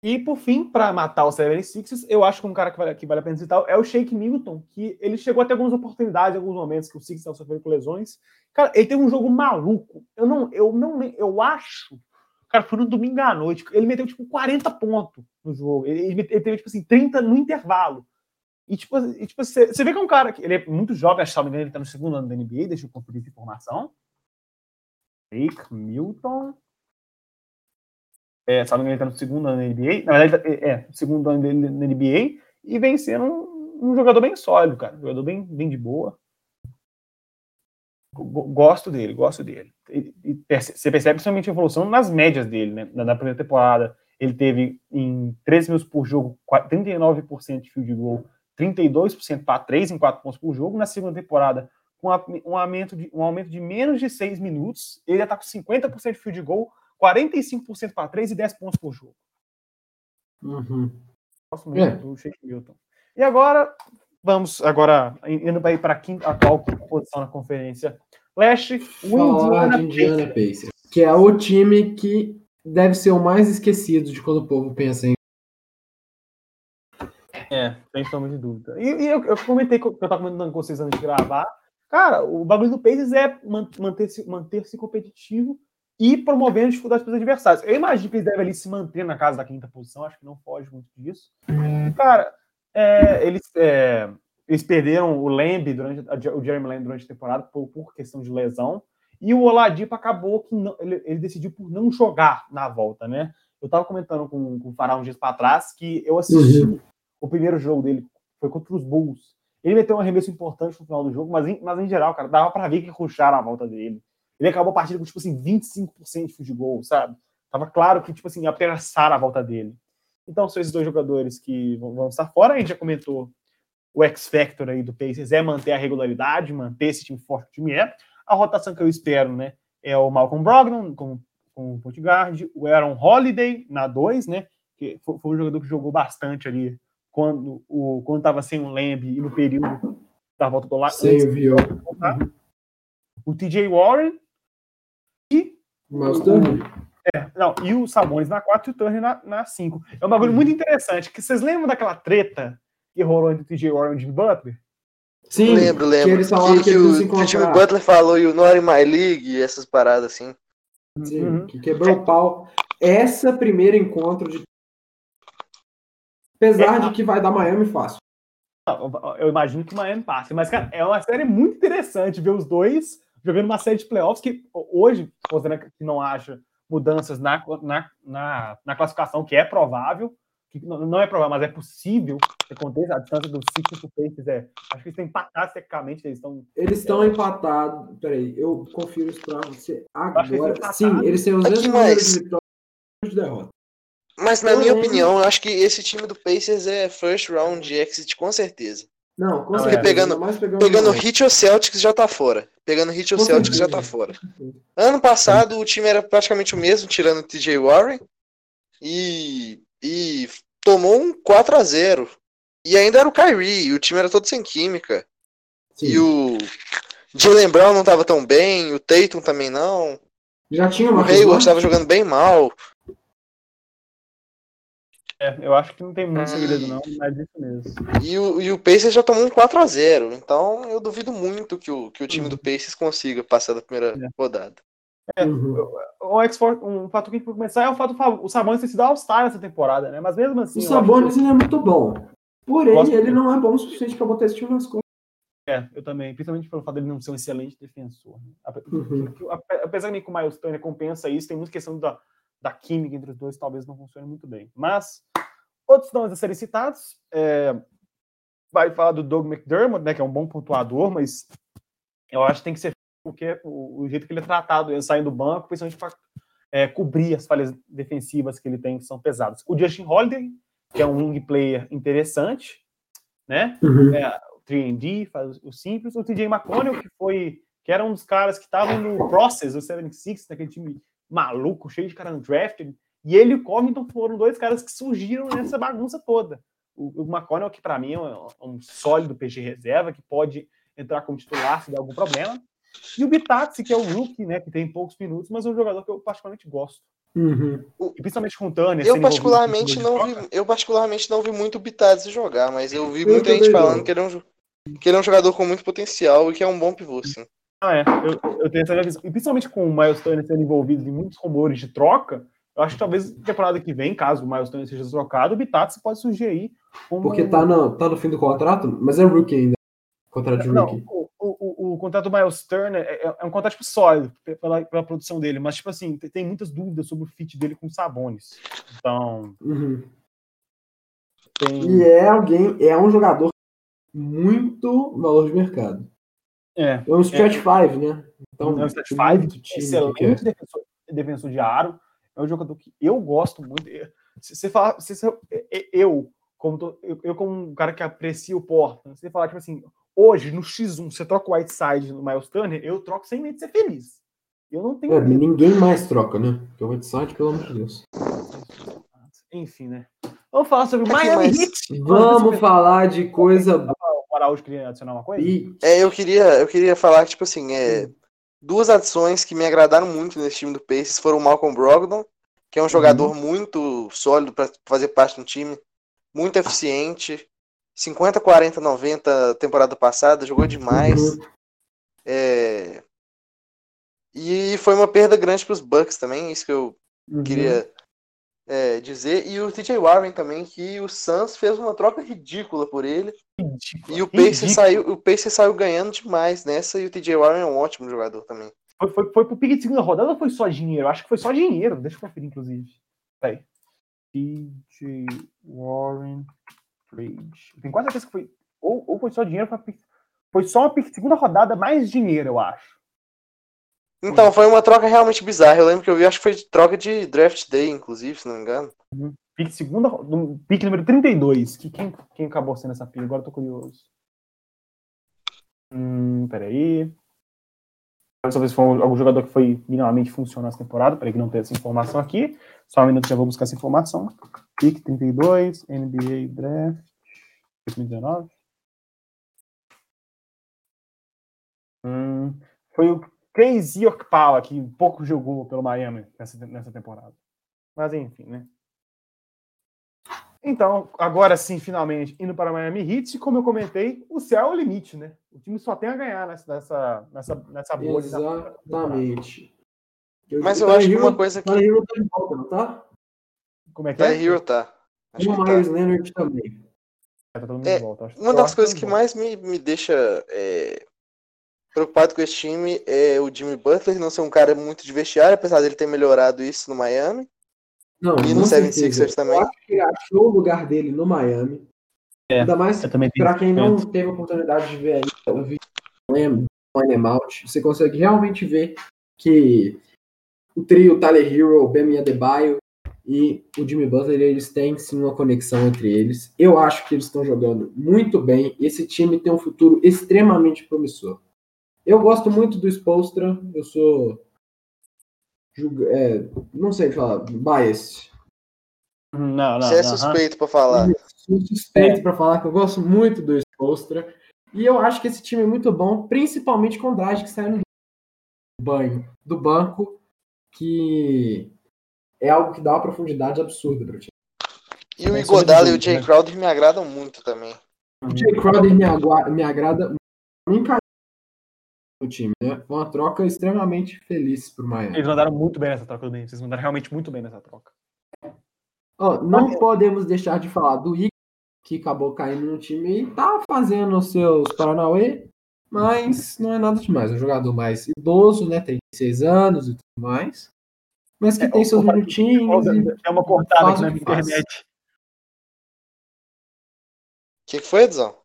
E por fim, para matar o 76ers, eu acho que um cara que vale, que vale a pena citar é o Shake Milton, que ele chegou a ter algumas oportunidades, alguns momentos que o Sixers estava sofrendo com lesões. Cara, ele teve um jogo maluco. Eu não, eu não, eu acho Cara, foi no domingo à noite. Ele meteu, tipo, 40 pontos no jogo. Ele, ele teve, tipo assim, 30 no intervalo. E, tipo, e, tipo você, você vê que é um cara que ele é muito jovem, acho que ele tá no segundo ano da NBA, deixa eu conferir essa informação. Jake Milton. É, sabe ele tá no segundo ano da NBA. Na verdade, é, é segundo ano na NBA. E vem sendo um, um, jogador bem sólido, cara. Um jogador bem, bem de boa. Gosto dele, gosto dele. E, e você percebe principalmente a evolução nas médias dele, né? Na, na primeira temporada, ele teve em 13 minutos por jogo 39% de field goal, 32% para 3 em 4 pontos por jogo. Na segunda temporada, com um aumento de, um aumento de menos de 6 minutos, ele já está com 50% de field goal, 45% para 3 e 10 pontos por jogo. Uhum. Gosto muito é. do Shake Milton. E agora, Vamos agora indo para a quinta, atual quinta posição na conferência leste, o Indiana, Indiana Pacers. Pacers. Que é o time que deve ser o mais esquecido de quando o povo pensa em. É, sem sombra de dúvida. E, e eu, eu, comentei que eu estava comentando com vocês antes de gravar. Cara, o bagulho do Pacers é manter-se manter -se competitivo e promovendo dificuldades para os adversários. Eu imagino que eles devem ali se manter na casa da quinta posição, acho que não foge muito disso. Cara, é, eles, é, eles perderam o Lamb durante o Jeremy Lamb durante a temporada por, por, questão de lesão. E o Oladipo acabou que não, ele, ele, decidiu por não jogar na volta, né? Eu tava comentando com, com o Fará uns dias para trás que eu assisti uhum. o primeiro jogo dele, foi contra os Bulls. Ele meteu um arremesso importante no final do jogo, mas em, mas em geral, cara, dava para ver que ruxaram a volta dele. Ele acabou a partida com, tipo assim, 25% de field goal, sabe? Tava claro que, tipo assim, apressaram a volta dele. Então, são esses dois jogadores que vão estar fora. A gente já comentou o X-Factor aí do Pacers é manter a regularidade, manter esse time forte que o time é. A rotação que eu espero, né, é o Malcolm Brogdon com, com o point guard, o Aaron Holiday na 2, né, que foi, foi um jogador que jogou bastante ali quando o quando estava sem o Lamb e no período da volta do lado. Sem o TJ Warren e Miles É, não, e o Sabonis na 4 e o Turner na 5. É um bagulho muito interessante, que vocês lembram daquela treta que rolou entre o TJ Warren e o Jimmy Butler? Sim, lembro, lembro. Que, eles falaram que, que, que o, que o Jimmy Butler falou e o Not in My League e essas paradas assim. Sim, uhum. que quebrou o pau. Essa primeiro encontro de. Apesar é, de que vai dar Miami fácil. Eu imagino que Miami passe, mas, cara, é uma série muito interessante ver os dois jogando uma série de playoffs que hoje, você que não acha mudanças na, na, na, na classificação, que é provável, que não é provável, mas é possível que aconteça. A distância dos Sixers pro Pacers é. Acho que eles estão empatados tecnicamente. Eles estão. Eles estão é, empatados. Peraí, eu confiro isso pra você agora. Sim, eles têm os mesmos números de vitória de derrota. Mas na minha opinião, eu acho que esse time do Pacers é first round exit com certeza. Não, com. Pegando, pegando, pegando Hit ou Celtics já tá fora. Pegando Hit ou Celtics já tá fora. Ano passado o time era praticamente o mesmo, tirando o TJ Warren. E e tomou um 4 a 0 E ainda era o Kyrie, o time era todo sem química. Sim. E o Jalen Brown não estava tão bem, o Tatum também não. Já tinha uma O Hayward estava jogando bem mal. É, eu acho que não tem muito segredo não, mas é isso mesmo. E o, e o Pacers já tomou um 4 a 0 então eu duvido muito que o, que o time do Pacers consiga passar da primeira é. rodada. É, uhum. o x um fato que para começar é o fato do o Sabonis ter sido All-Star essa temporada, né? Mas mesmo assim. O Sabonis que... é muito bom. Porém, ele não é bom o suficiente para botar esse time nas costas. É, eu também, principalmente pelo fato dele não ser um excelente defensor. Né? Uhum. Apesar de que o Miles Turner compensa isso, tem muita questão da, da química entre os dois, talvez não funcione muito bem. Mas, outros nomes a serem citados, é, vai falar do Doug McDermott, né, que é um bom pontuador, mas eu acho que tem que ser porque o, o, jeito que ele é tratado, ele saindo do banco, principalmente para é, cobrir as falhas defensivas que ele tem, que são pesadas. O Justin Holiday, que é um wing player interessante, né? Uhum. É, o 3D, faz o simples. O TJ McConnell, que foi que era um dos caras que estavam no process, o 76, naquele time maluco, cheio de cara no draft, e ele e o Covington foram dois caras que surgiram nessa bagunça toda. O, o McConnell, que para mim é um, um sólido PG reserva, que pode entrar como titular se der algum problema. E o Bitatsi, que é o rookie, né, que tem poucos minutos, mas é um jogador que eu particularmente gosto. Uhum. E principalmente com o Tanner. Eu particularmente, não vi, eu particularmente não vi muito o Bitatsi jogar, mas eu vi eu muita gente falando que ele, é um, que ele é um jogador com muito potencial e que é um bom pivô, sim. Ah, é. Eu, eu tenho essa visão. E principalmente com o Miles Turner sendo envolvido em muitos rumores de troca, eu acho que talvez na temporada que vem, caso o Miles Turner seja trocado, o Bitatsi pode surgir aí. Como... Porque tá no, tá no fim do contrato, mas é rookie ainda. Contrato de rookie. Não, o, o, contrato do Miles Turner é, é, é, um contrato tipo, sólido pela, pela produção dele, mas, tipo assim, tem, tem, muitas dúvidas sobre o fit dele com o Sabonis. Então. Uhum. Tem... E é alguém, é um jogador muito valor de mercado. É. É um stretch 5, é, né? Então, é um stretch 5, excelente é. defensor, defensor de aro. É um jogador que eu gosto muito. Você fala, você, eu, como tô, eu, eu, como um cara que aprecia o Portland, você falar, tipo assim, Hoje, no X1, você troca o Whiteside no Miles Turner, eu troco sem medo de ser feliz. Eu não tenho. É, ninguém mais troca, né? Porque o Whiteside, pelo amor de Deus. Enfim, né? Vamos falar sobre o Miami Heat. Vamos falar de coisa boa. Araújo queria adicionar uma coisa? E... É, eu queria, eu queria falar que, tipo assim, é, duas adições que me agradaram muito nesse time do Pacers foram o Malcolm Brogdon, que é um jogador uhum. muito sólido para fazer parte do time, muito eficiente, 50, 40, 90 temporada passada, jogou demais. Uhum. É... E foi uma perda grande para os Bucks também, isso que eu uhum. queria é, dizer. E o TJ Warren também, que o Suns fez uma troca ridícula por ele. Ridícula. E o Pacer, saiu, o Pacer saiu ganhando demais nessa, e o TJ Warren é um ótimo jogador também. Foi, foi, foi pro pique de segunda rodada ou foi só dinheiro? Acho que foi só dinheiro. Deixa eu conferir, inclusive. Peraí. DJ Warren Trade. Tem quase certeza que foi. Ou, ou foi só dinheiro, foi, foi só uma pique de segunda rodada mais dinheiro, eu acho. Então, foi uma troca realmente bizarra. Eu lembro que eu vi, acho que foi troca de draft day, inclusive, se não me engano. Uhum. Pique segunda, pique número 32. Que, quem, quem acabou sendo essa pique? Agora eu tô curioso. Hum, peraí. Ver se foi algum jogador que foi minimamente funcionou essa temporada. Peraí que não tem essa informação aqui. Só um minuto já vou buscar essa informação. Pique 32, NBA Draft 2019. Hum, foi o Crazy Okpala, que pouco jogou pelo Miami nessa, nessa temporada. Mas enfim, né? Então, agora sim, finalmente, indo para Miami Heat, como eu comentei, o céu é o limite, né? O time só tem a ganhar nessa, nessa, nessa, nessa bolha. Exatamente. Mas eu acho que uma coisa que. Tá Hero tá de volta, não tá? Como é que é? Hero tá. Acho e o Myers tá. Leonard também. É, tá é, volta, uma das coisas que mais me, me deixa é, preocupado com esse time é o Jimmy Butler não ser um cara muito de vestiário, apesar dele ter melhorado isso no Miami. Não, e no 76ers também. Eu acho que ele achou o lugar dele no Miami. É, Ainda mais para quem não teve a oportunidade de ver ainda o vídeo do Out, você consegue realmente ver que o trio Tyler Hero, Bemi Adebayo e o Jimmy Butler, eles têm sim uma conexão entre eles. Eu acho que eles estão jogando muito bem. Esse time tem um futuro extremamente promissor. Eu gosto muito do Spolstra, eu sou. É, não sei falar, bias. Não, não. Você é suspeito uh -huh. para falar. Eu sou suspeito é. para falar que eu gosto muito do Spolstra. E eu acho que esse time é muito bom, principalmente com o Drage que sai no banho do banco, que é algo que dá uma profundidade absurda para o time. E o Igodala e o Jay né? Crowder me agradam muito também. O Jay Crowder me, me agrada. Me o time, né? Foi uma troca extremamente feliz pro Miami. Eles mandaram muito bem nessa troca do Memphis, eles mandaram realmente muito bem nessa troca. Oh, não podemos deixar de falar do Igor, que acabou caindo no time e tá fazendo os seus Paranauê, mas não é nada demais. É um jogador mais idoso, né? Tem 6 anos e tudo mais. Mas que é, tem seus minutinhos. É uma cortada aqui na internet. O que, que foi, Edson?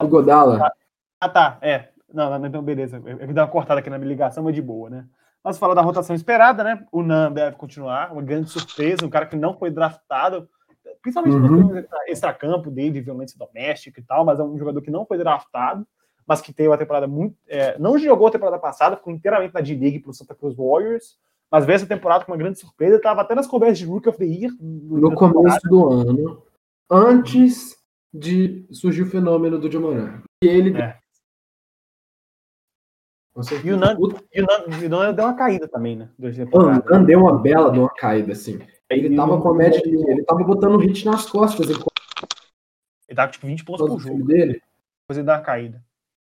O Godala. Ah, tá. É. Não, não, então beleza. Eu, eu dei uma cortada aqui na minha ligação, mas de boa, né? Mas falar da rotação esperada, né? O Nan deve continuar, uma grande surpresa, um cara que não foi draftado, principalmente uhum. pelo extracampo dele, de violência doméstica e tal, mas é um jogador que não foi draftado, mas que teve uma temporada muito. É, não jogou a temporada passada, ficou inteiramente na D-League pro Santa Cruz Warriors, mas veio essa temporada com uma grande surpresa, estava até nas conversas de Rookie of the Year. No, no começo do ano, antes de surgir o fenômeno do Jamoran. E ele é. E o Nan, e o Nan, deu uma caída também, né? O Nan deu uma bela de uma caída, assim. Ele e tava com a média de. Ele tava botando hit nas costas. Ele, ele tava tipo 20 pontos por jogo. Dele. Depois ele deu uma caída.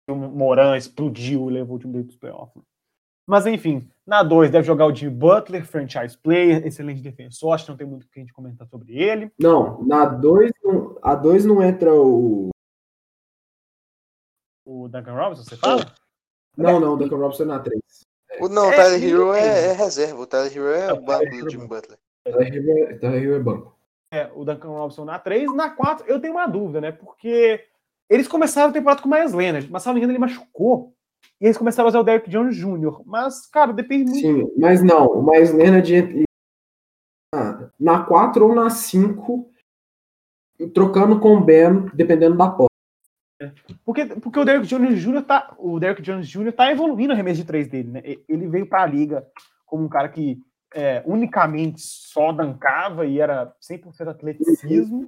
O Moran explodiu e levou o time dele pros playoffs. Mas enfim, na 2 deve jogar o Jimmy Butler, franchise player, excelente defensor. Acho que não tem muito o que a gente comentar sobre ele. Não, na 2 a 2 não entra o. O Duncan Robinson, você fala? Não, não, o Duncan Robinson na 3. O, não, o é, Tyler Hero é, é, reserva. O Tyler Hero é o banco do Jimmy Butler. Tyler Hero é banco. É, o Duncan Robinson na 3. Na 4, eu tenho uma dúvida, né? Porque eles começaram a temporada com o Miles Leonard, mas se não me engano, ele machucou. E eles começaram a usar o Derrick Jones Jr. Mas, cara, depende muito. Sim, mas não. O Miles Leonard na 4 ou na 5, trocando com o Ben, dependendo da posse. Porque, porque o Derrick Jones Jr. tá, o Derrick Jones Jr. tá evoluindo a arremesso de três dele, né? Ele veio para a liga como um cara que é, unicamente só dancava e era 100% atleticismo,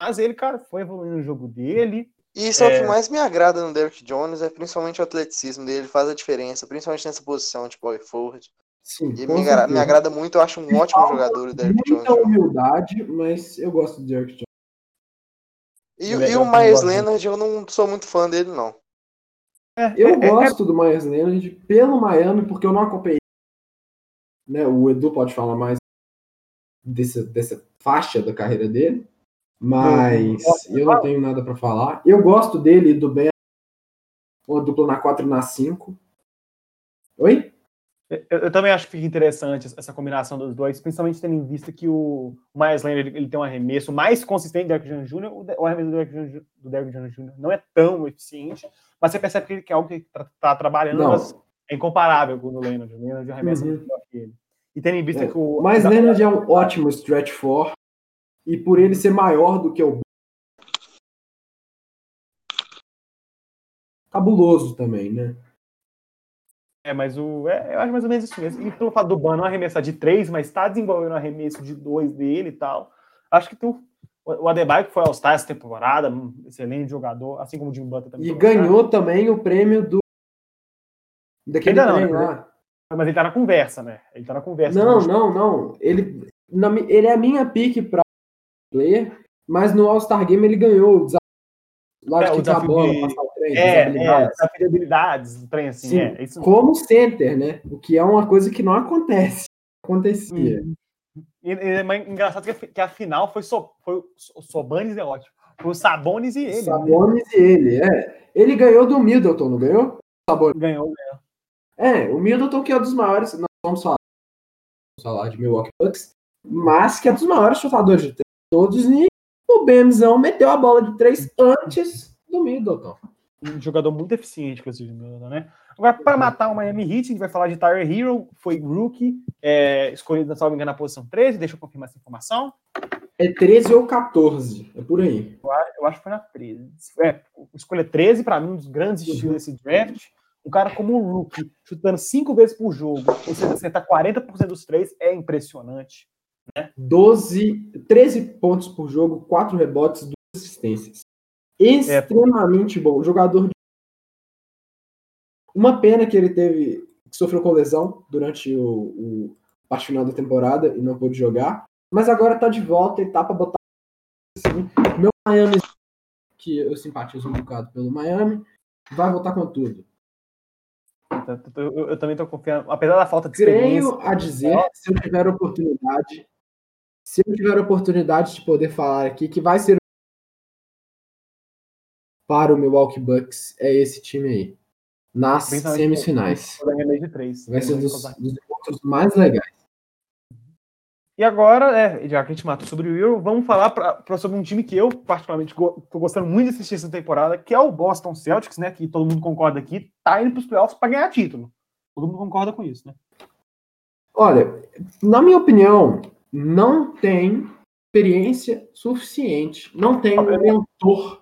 mas ele, cara, foi evoluindo no jogo dele. E isso é, é o que mais me agrada no Derrick Jones, é principalmente o atleticismo dele, faz a diferença, principalmente nessa posição de power forward. Sim, e me, me, agrada muito, eu acho um ótimo jogador o Derrick Jones. Muita humildade, mas eu gosto do Derrick Jones. E, e o Myers Leonard, eu não sou muito fã dele, não. É, eu é, é gosto é, do Myers Leonard pelo Miami, porque eu não acompanhei. Né, o Edu pode falar mais dessa, dessa faixa da carreira dele, mas hum, eu não tenho nada para falar. Eu gosto dele e do Ben, uma dupla na 4 e na 5. Oi? Eu, eu, também acho que fica interessante essa combinação dos dois, principalmente tendo em vista que o Miles Leonard ele, ele tem um arremesso mais consistente do Derrick Jones Jr., o, o arremesso do Derrick, Jones, do Derrick Jones Jr. não é tão eficiente, mas você percebe que, é algo que está tá trabalhando, mas é incomparável com o Leonard. O Leonard arremessa uhum. melhor que ele. E tendo em vista é. que o. Mas Leonard é um ótimo stretch for, e por ele ser maior do que o cabuloso também, né? É, mas o. É, eu acho mais ou menos isso mesmo. E pelo fato do Ban não arremessar de três, mas está desenvolvendo um arremesso de dois dele e tal. Acho que tem o, o Adebayo, que foi All-Star essa temporada, um excelente jogador, assim como o Jim Butler também. E ganhou também o prêmio do. Daquele Ainda não, lá. Mas ele tá na conversa, né? Ele tá na conversa. Não, não, não. Ele, na, ele é a minha pique para player, mas no All-Star Game ele ganhou o desafio lá de é, a bola, de... trem, é, habilidades. É, habilidades, trem assim, Sim, é, isso Como center, né? O que é uma coisa que não acontece. Acontecia. Hum. E, é engraçado que, que a final foi, so, foi o Sobanes é ótimo. Foi o Sabones e ele. Sabones né? e ele, é. Ele ganhou do Middleton, não ganhou? Sabonis. Ganhou, ganhou. É, o Middleton que é um dos maiores, nós vamos falar, vamos falar de Milwaukee Bucks, mas que é um dos maiores chutadores de todos e o Bemzão meteu a bola de três antes do Middleton. Um jogador muito eficiente, inclusive, né? Agora, para matar o Miami Heat, a gente vai falar de Tyler Hero, foi rookie, é, escolhido, se não me engano, na posição 13, deixa eu confirmar essa informação. É 13 ou 14, é por aí. Eu, acho que foi na 13. É, escolha 13, para mim, um dos grandes estilos uhum. desse draft. Um cara como o rookie, chutando cinco vezes por jogo, ou seja, acertar 40% dos três, é impressionante. Né? 12, 13 pontos por jogo, 4 rebotes, 2 assistências. Extremamente é. bom. Jogador de... Uma pena que ele teve. que sofreu com lesão durante o, o parte final da temporada e não pôde jogar. Mas agora tá de volta e tá pra botar. Assim, meu Miami, que eu simpatizo um bocado pelo Miami, vai voltar com tudo. Eu, eu, eu também tô confiando, apesar da falta de experiência. Creio a dizer, se eu tiver oportunidade, se eu tiver oportunidade de poder falar aqui, que vai ser para o Milwaukee Bucks é esse time aí. Nas semifinais. Vai ser dos, dos encontros mais legais. E agora, é, já que a gente matou sobre o Euro, vamos falar pra, pra sobre um time que eu, particularmente, estou gostando muito de assistir essa temporada, que é o Boston Celtics, né? Que todo mundo concorda aqui, tá indo para os playoffs para ganhar título. Todo mundo concorda com isso, né? Olha, na minha opinião, não tem experiência suficiente, não tem um mentor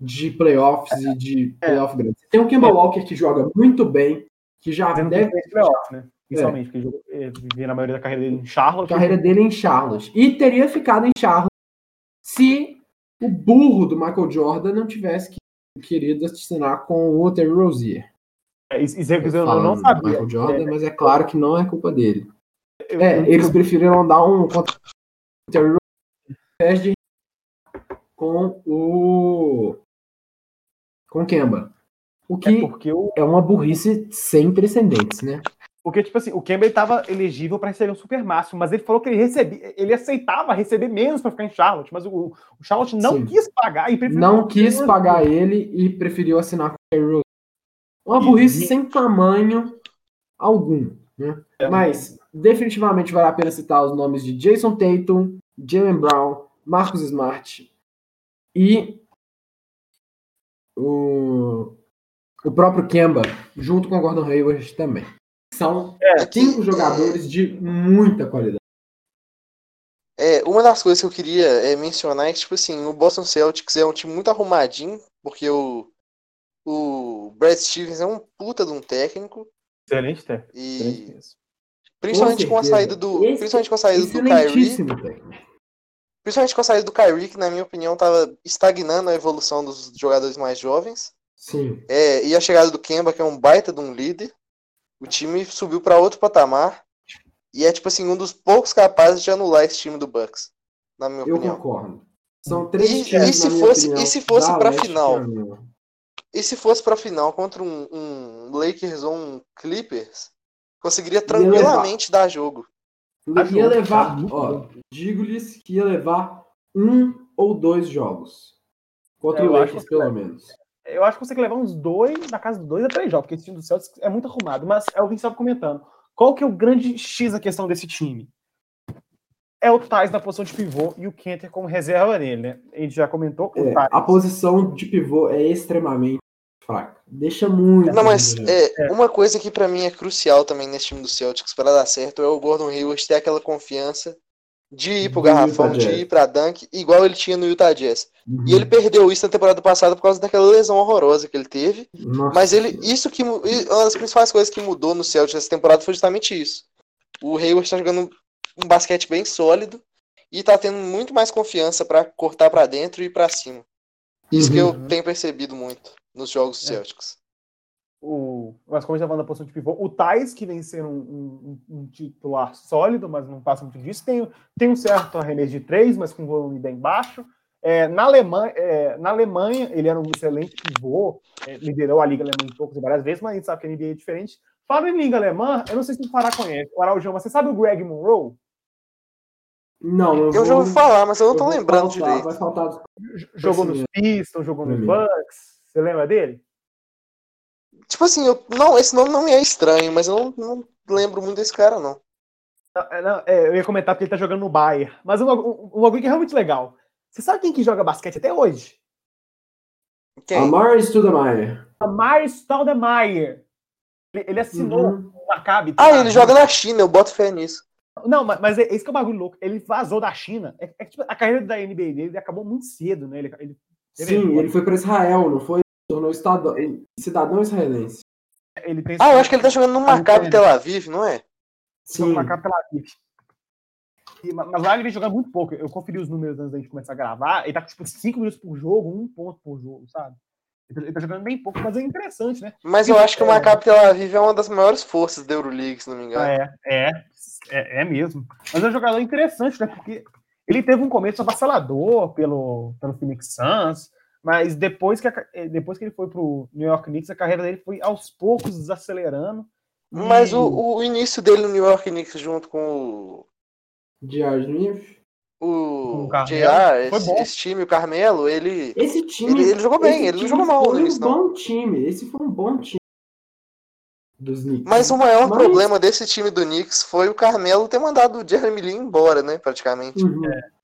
de playoffs e de é. playoff grande. Tem o Kemba Walker que joga muito bem, que já deve. Playoff, né? Principalmente, é. porque ele vivia na maioria da carreira dele em Charlotte. A carreira dele em Charlotte. E teria ficado em Charlotte se o burro do Michael Jordan não tivesse querido assinar com o Terry Rozier. É, isso, isso eu não sabia. Michael Jordan, é. mas é claro que não é culpa dele. Eu, é, eu, eles preferiram dar um Terry Rozier com o com o Kemba. O que é, porque é uma burrice sem precedentes, né? Porque, tipo assim, o Kemba estava elegível para receber um super máximo, mas ele falou que ele recebia, ele aceitava receber menos para ficar em Charlotte, mas o, o Charlotte não Sim. quis pagar e preferiu. Não quis pagar ele e preferiu assinar com o Terry Rose. Uma burrice e... sem tamanho algum, né? É. Mas definitivamente vale a pena citar os nomes de Jason Tatum, Jalen Brown, Marcus Smart e o, o próprio Kemba, junto com o Gordon Hayward também. São é, cinco jogadores de muita qualidade. É, uma das coisas que eu queria é, mencionar é que, tipo assim, o Boston Celtics é um time muito arrumadinho, porque o, o Brad Stevens é um puta de um técnico. Excelente técnico. E principalmente com, com, a saída do. Esse, principalmente com a saída do Kyrie. Técnico. Principalmente com a saída do Kyrie, que na minha opinião estava estagnando a evolução dos jogadores mais jovens. Sim. É, e a chegada do Kemba, que é um baita de um líder o time subiu para outro patamar e é tipo assim um dos poucos capazes de anular esse time do Bucks, na minha eu opinião. Eu concordo. São três e, e se fosse opinião, e se fosse para final? E se fosse para final contra um, um, Lakers ou um Clippers, conseguiria tranquilamente dar jogo. Ia levar, ó, digo-lhes que ia levar um ou dois jogos contra é, o Lakers, pelo menos. eu acho que você tem que levar uns dois, na casa dos dois a três jogos, porque esse time do Celtics é muito arrumado. Mas é o que estava comentando. Qual que é o grande X da questão desse time? É o Thais na posição de pivô e o Kenter como reserva nele, né? A gente já comentou. É, a posição de pivô é extremamente fraca. Deixa muito. Não, mas é, uma coisa que para mim é crucial também nesse time do Celtics para dar certo é o Gordon Hayward ter aquela confiança de ir pro garrafão, de ir pra dunk, igual ele tinha no Utah Jazz. Uhum. E ele perdeu isso na temporada passada por causa daquela lesão horrorosa que ele teve. Nossa. Mas ele, isso que uma das principais coisas que mudou no Celtics essa temporada foi justamente isso. O Hayward tá jogando um basquete bem sólido e tá tendo muito mais confiança para cortar para dentro e para cima. Isso uhum. que eu uhum. tenho percebido muito nos jogos é. Celtics o, mas como a gente tá falando da posição de pivô, o Thais, que vem sendo um, um, um, titular sólido, mas não passa muito disso, tem, tem um certo arremesso de três, mas com um volume bem baixo. É, na, Alemanha, é, na Alemanha, ele era um excelente pivô, é, liderou a Liga Alemã em poucos e várias vezes, mas a gente sabe que a NBA é diferente. Falando em Liga Alemã, eu não sei se o Fará conhece, o Araujão, você sabe o Greg Monroe? Não, eu, eu vou, já ouvi falar, mas eu não tô lembrando faltar, direito. Vai faltar... Jogou nos Pistons, jogou nos Bucks, você lembra dele? Tipo assim, eu, não, esse nome não me é estranho, mas eu não, não lembro muito desse cara, não. Não, é, não é, eu ia comentar porque ele tá jogando no Bayern. Mas um, um, um bagulho que é realmente legal. Você sabe quem que joga basquete até hoje? Quem? Amar Stoudemire. Amar Stoudemire. Ele, ele assinou uhum. o Maccabi. Ah, ele joga na China, eu boto fé nisso. Não, mas, mas esse que é o bagulho louco. Ele vazou da China. É, é tipo, a carreira da NBA dele acabou muito cedo, né? Ele, ele, Sim, ele foi para Israel, não foi? Tornou estadão, cidadão israelense. Ele tem ah, eu acho que ele tá jogando no Maccabi Tel Aviv, não é? Sim. No Maccabi Tel Aviv. E, mas lá ele vem jogando muito pouco. Eu conferi os números antes da gente começar a gravar. Ele tá com tipo 5 minutos por jogo, um ponto por jogo, sabe? Ele tá jogando bem pouco, mas é interessante, né? Mas eu acho que o Maccabi Tel Aviv é uma das maiores forças da Euroleague, se não me engano. É, é, é, é mesmo. Mas é um jogador interessante, né? Porque ele teve um começo avassalador pelo, pelo Phoenix Suns, mas depois que, a, eh, depois que ele foi pro New York Knicks, a carreira dele foi aos poucos desacelerando. Mas e... o, o início dele no New York Knicks junto com o. J.R. Smith? O J.R., esse, esse, time, o Carmelo, ele. Esse time. Ele, ele jogou bem, ele não jogou mal no início, um bom time. Esse foi um bom time. Dos Knicks. Mas o maior Mas... problema desse time do Knicks foi o Carmelo ter mandado o Jeremy Lin embora, né? Praticamente. Uhum. É.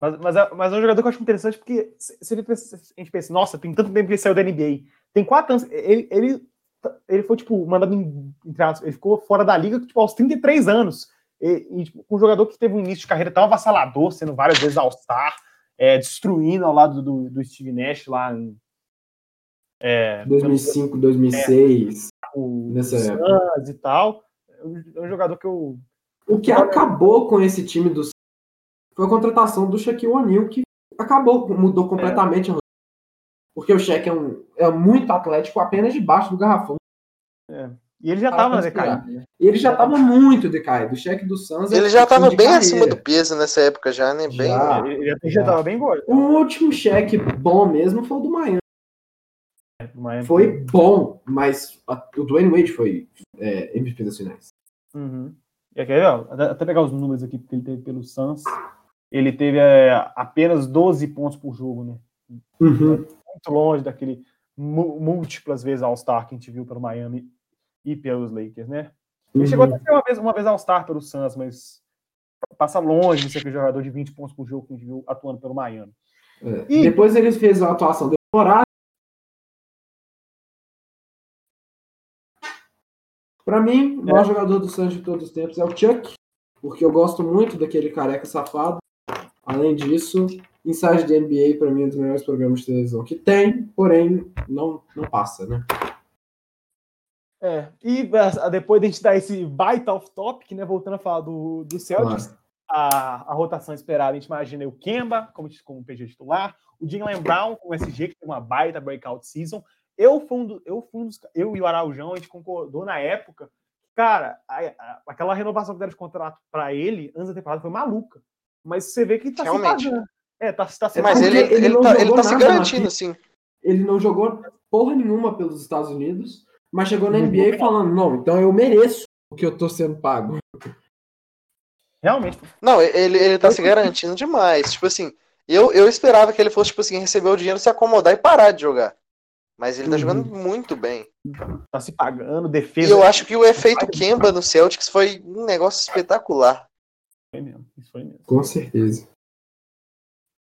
Mas, mas, é, mas é um jogador que eu acho interessante porque se, a gente pensa, nossa, tem tanto tempo que ele saiu da NBA. Tem quatro anos. Ele, ele, ele foi, tipo, mandado em, Ele ficou fora da liga tipo, aos 33 anos. E, e tipo, um jogador que teve um início de carreira tão avassalador, sendo várias vezes All-Star, é, destruindo ao lado do, do Steve Nash lá em. É, 2005, 2006. É, o, nessa época. e tal. É um jogador que eu. O que acabou com esse time do foi a contratação do Shaquille O'Neal, que acabou, mudou é. completamente. É. Porque o Shaq é, um, é muito atlético apenas debaixo do garrafão. É. E ele já estava decaído. Né? Ele já estava muito decaído. O cheque do Suns. Ele já estava bem carreira. acima do peso nessa época, já, né? Bem... Já, ele já estava bem gordo. O último cheque bom mesmo foi o do Miami. Miami. Foi bom, mas o Dwayne Wade foi é, MVP das finais. Uhum. E aqui, ó, até pegar os números aqui que ele teve pelo Suns ele teve é, apenas 12 pontos por jogo, né? Uhum. Muito longe daquele múltiplas vezes All-Star que a gente viu pelo Miami e pelos Lakers, né? Ele uhum. chegou até a ser uma vez, uma vez All-Star pelo Suns, mas passa longe de ser aquele jogador de 20 pontos por jogo que a gente viu atuando pelo Miami. É. E depois ele fez uma atuação demorada. Para mim, o maior é. jogador do Suns de todos os tempos é o Chuck, porque eu gosto muito daquele careca safado. Além disso, Inside the NBA, para mim, é um dos melhores programas de televisão que tem, porém, não, não passa, né? É, e depois de a gente dar esse baita off-topic, né, voltando a falar do, do Celtics, a, a rotação esperada, a gente imagina o Kemba como, como PG titular, o Jalen Brown com o SG, que tem uma baita breakout season. Eu fui um, do, eu, fui um dos, eu e o Araujão, a gente concordou na época, cara, a, a, aquela renovação que deram de contrato para ele antes da temporada foi maluca. Mas você vê que tá Realmente. se pagando. É, tá, tá se Mas ele, ele, ele, tá, ele tá se garantindo, sim. Ele não jogou porra nenhuma pelos Estados Unidos, mas chegou na NBA falando, não, então eu mereço o que eu tô sendo pago. Realmente. Não, ele, ele tá se garantindo demais. Tipo assim, Eu, eu esperava que ele fosse, tipo assim, receber o dinheiro, se acomodar e parar de jogar. Mas ele tá uhum. jogando muito bem. Tá se pagando, defesa. E eu acho que o efeito Kemba no Celtics foi um negócio espetacular. Foi mesmo, isso foi mesmo. Com certeza.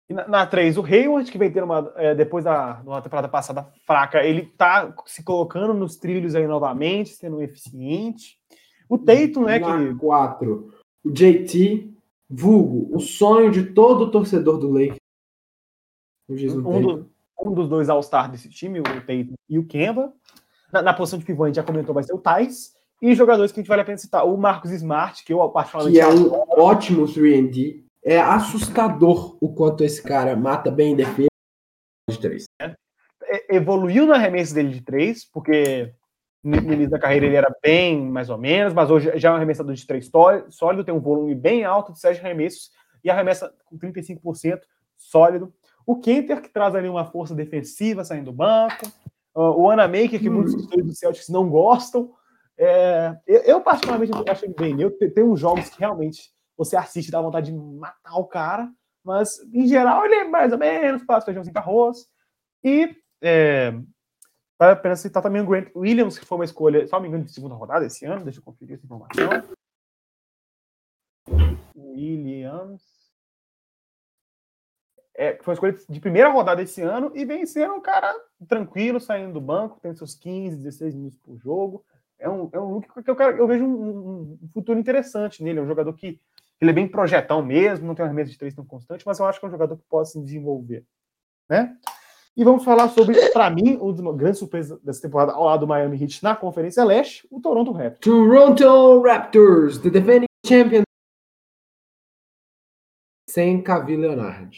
E na, na 3, o Hayward, que vem ter uma. É, depois da uma temporada passada fraca, ele tá se colocando nos trilhos aí novamente, sendo eficiente. O Tatum, né? Na que... 4, o JT, vulgo, o sonho de todo torcedor do Lakers. Um, do, um, dos dois All-Stars desse time, o Tatum e o Kemba. Na, na, posição de pivô, a gente já comentou, vai ser o Thais. E jogadores que a gente vale a pena citar, o Marcos Smart, que eu particularmente... Que é um ótimo 3D é assustador o quanto esse cara mata bem em defesa de três. É, evoluiu no arremesso dele de três, porque no início da carreira ele era bem mais ou menos, mas hoje já é um arremessador de três sólido, tem um volume bem alto de sete arremessos e arremessa com 35% sólido. O Kenter, que traz ali uma força defensiva saindo do banco. Uh, o Anamaker, que hum. muitos torcedores do Celtics não gostam. É, eu, eu, particularmente, acho bem. Tem uns jogos que realmente você assiste dá vontade de matar o cara, mas em geral ele é mais ou menos, passa feijãozinho com arroz. E é, vale a pena citar também o Grant Williams, que foi uma escolha, só me engano, de segunda rodada esse ano, deixa eu conferir essa informação. Williams. É, foi uma escolha de primeira rodada esse ano e vem sendo um cara tranquilo, saindo do banco, tem seus 15, 16 minutos por jogo. É um, é um look que eu, quero, eu vejo um, um futuro interessante nele. É um jogador que ele é bem projetão mesmo, não tem um arremesso de três tão constante, mas eu acho que é um jogador que pode se desenvolver. Né? E vamos falar sobre, para mim, uma grande surpresa dessa temporada ao lado do Miami Heat na Conferência Leste, o Toronto Raptors. Toronto Raptors, the defending champion. Sem Kawhi Leonard.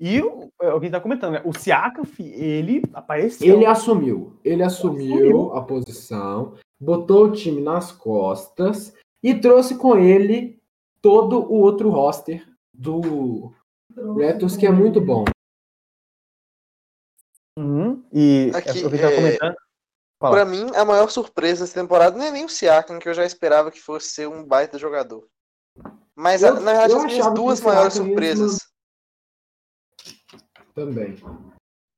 E o, alguém está comentando, né? O Siakam, ele apareceu. Ele assumiu. Ele assumiu, assumiu a posição, botou o time nas costas e trouxe com ele todo o outro roster do Raptors, que é muito bom. Uhum. E Aqui, é... Para mim, a maior surpresa dessa temporada não é nem o Siakam, que eu já esperava que fosse ser um baita jogador. Mas, eu, na verdade, as minhas duas maiores surpresas. Também.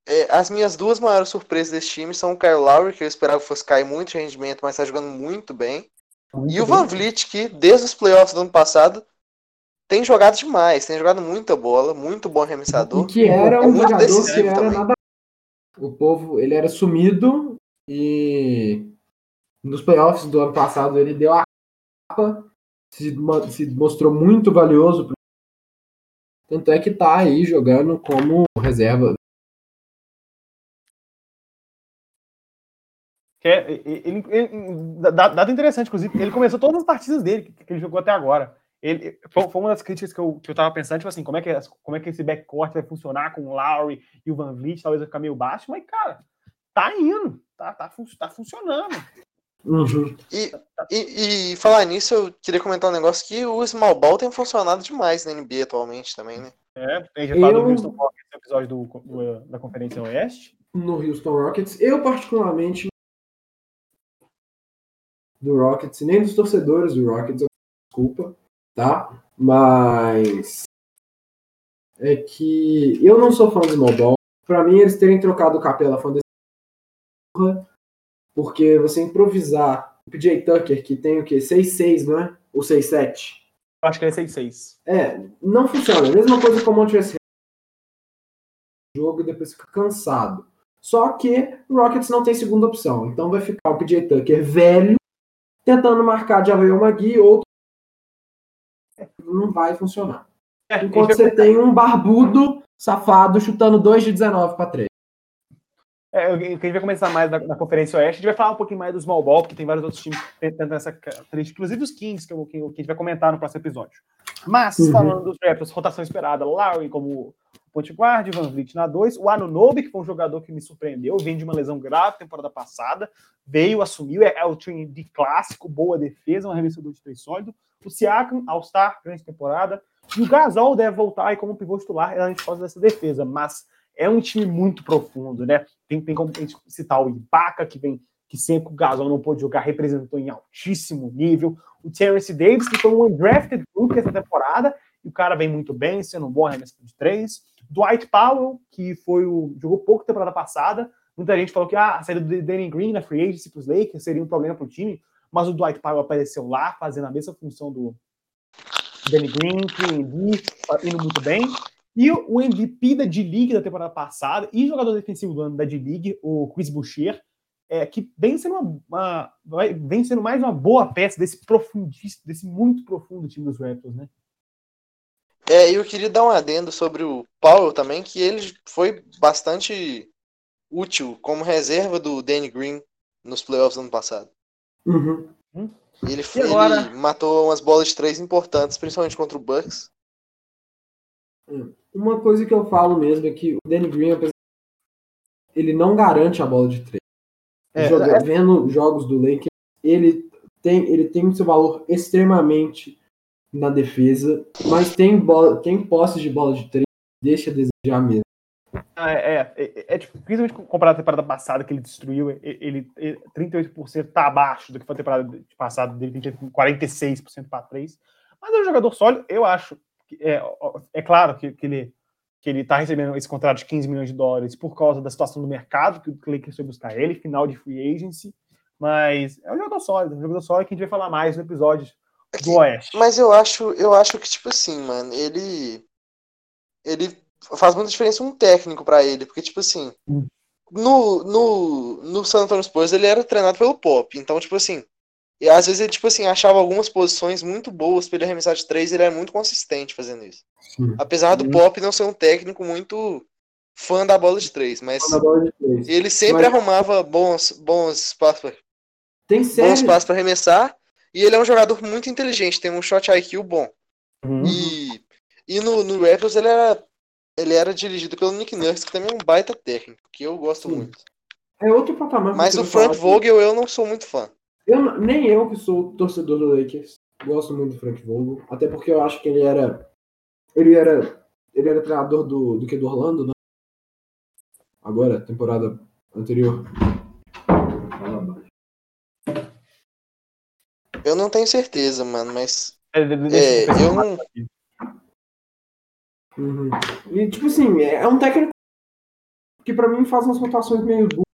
É, as minhas duas maiores surpresas desse time são o Kyle Lowry, que eu esperava que fosse cair muito de rendimento, mas está jogando muito bem. Muito e o Van Vliet, que desde os playoffs do ano passado tem jogado demais, tem jogado muita bola, muito bom arremessador. E que era um jogador que era também. nada. O povo, ele era sumido e nos playoffs do ano passado ele deu a capa, se, se mostrou muito valioso. Tanto é que tá aí jogando como reserva é, ele, ele, interessante, inclusive, ele começou todas as partidas dele que, que ele jogou até agora. Ele, foi, foi, uma das críticas que eu, que eu tava pensando, tipo assim, como é, que, como é que esse backcourt vai funcionar com o Lowry e o Van Vliet, talvez vai ficar meio baixo, mas, cara, tá indo, tá, tá, tá funcionando. Uhum. E, e, e, falar nisso, eu queria comentar um negócio que o Small Ball tem funcionado demais na NBA atualmente também, né? É, tem já falado eu... do Houston Rockets no episódio do, do, da Conferência Oeste. No Houston Rockets, eu particularmente do Rockets, nem dos torcedores do Rockets, desculpa, tá? Mas é que eu não sou fã do small ball. Para mim, eles terem trocado o Capela foi uma porque você improvisar o PJ Tucker, que tem o quê? 6-6, não é? Ou 6-7? Acho que é 6-6. É, não funciona. A mesma coisa com o Montrezl jogo e depois fica cansado. Só que o Rockets não tem segunda opção. Então vai ficar o PJ Tucker velho tentando marcar de Javel Magui, outro não vai funcionar. É, Enquanto você tem um barbudo safado chutando 2 de 19 para 3. É, a gente vai começar mais na, na, Conferência Oeste. A gente vai falar um pouquinho mais do Small Ball, porque tem vários outros times tentando essa característica, inclusive os Kings, que, eu, que, a gente vai comentar no próximo episódio. Mas, uhum. falando dos Raptors, rotação esperada, Lowry como ponte guard, Van Vliet na 2, o Anunobi, que foi um jogador que me surpreendeu, vem de uma lesão grave temporada passada, veio, assumiu, é, é o time de clássico, boa defesa, um arremessador de três sólido, o Siakam, All-Star, grande temporada, e o Gasol deve voltar aí como pivô titular, a gente faz dessa defesa, mas é um time muito profundo, né? Tem, tem como a gente citar o Ibaka, que vem que sempre o Gasol não pôde jogar, representou em altíssimo nível. O Terence Davis, que foi um undrafted rookie essa temporada, e o cara vem muito bem, sendo um bom arremessador de três. Dwight Powell, que foi o jogou pouco temporada passada. Muita gente falou que ah, a saída do Danny Green na free agency para os Lakers seria um problema para o time, mas o Dwight Powell apareceu lá, fazendo a mesma função do Danny Green, KD, indo muito bem. E o MVP da D-League da temporada passada e jogador defensivo do ano da D-League, o Chris Boucher, é, que vem sendo, uma, uma, vem sendo mais uma boa peça desse profundíssimo, desse muito profundo time dos Raptors, né? É, eu queria dar um adendo sobre o Powell também, que ele foi bastante útil como reserva do Danny Green nos playoffs do ano passado. Uhum. Ele, agora... ele matou umas bolas de três importantes, principalmente contra o Bucks. Uma coisa que eu falo mesmo é que o Danny Green, ele não garante a bola de três. É, Joga, é... Vendo jogos do Lakers, ele tem, ele tem seu valor extremamente na defesa, mas tem, bola, tem posse de bola de três, deixa a desejar mesmo. Ah, é, é, é, é tipo, principalmente comparado à temporada passada que ele destruiu, ele, ele 38% tá abaixo do que foi a temporada passada dele, tem 46% para 3. Mas é um jogador sólido, eu acho. É, é claro que, que ele que ele está recebendo esse contrato de 15 milhões de dólares por causa da situação do mercado, que o Lakers foi buscar ele, final de free agency, mas é um jogador sólido, um jogador sólido que a gente vai falar mais no episódio do Oeste. Mas eu acho, eu acho que, tipo assim, mano, ele. Ele faz muita diferença um técnico para ele, porque, tipo assim, hum. no, no, no San Antonio Spurs ele era treinado pelo Pop, então, tipo assim, e às vezes ele, tipo assim, achava algumas posições muito boas para ele arremessar de três, ele era muito consistente fazendo isso. Sim. Apesar do Pop não ser um técnico muito fã da bola de três, mas de três. ele sempre mas... arrumava bons, bons espaços para para arremessar, e ele é um jogador muito inteligente, tem um shot IQ bom. Uhum. E, e no, no Raptors ele era ele era dirigido pelo Nick Nurse, que também é um baita técnico, que eu gosto Sim. muito. É outro patamar. Mas o Frank Vogel eu não sou muito fã. Eu, nem eu que sou torcedor do Lakers, gosto muito do Frank Vogel, até porque eu acho que ele era ele era ele era treinador do, do que do Orlando, né? Agora, temporada anterior. Eu não tenho certeza, mano, mas é, é eu não Uhum. E, tipo assim, é, é um técnico que para mim faz umas rotações meio duras.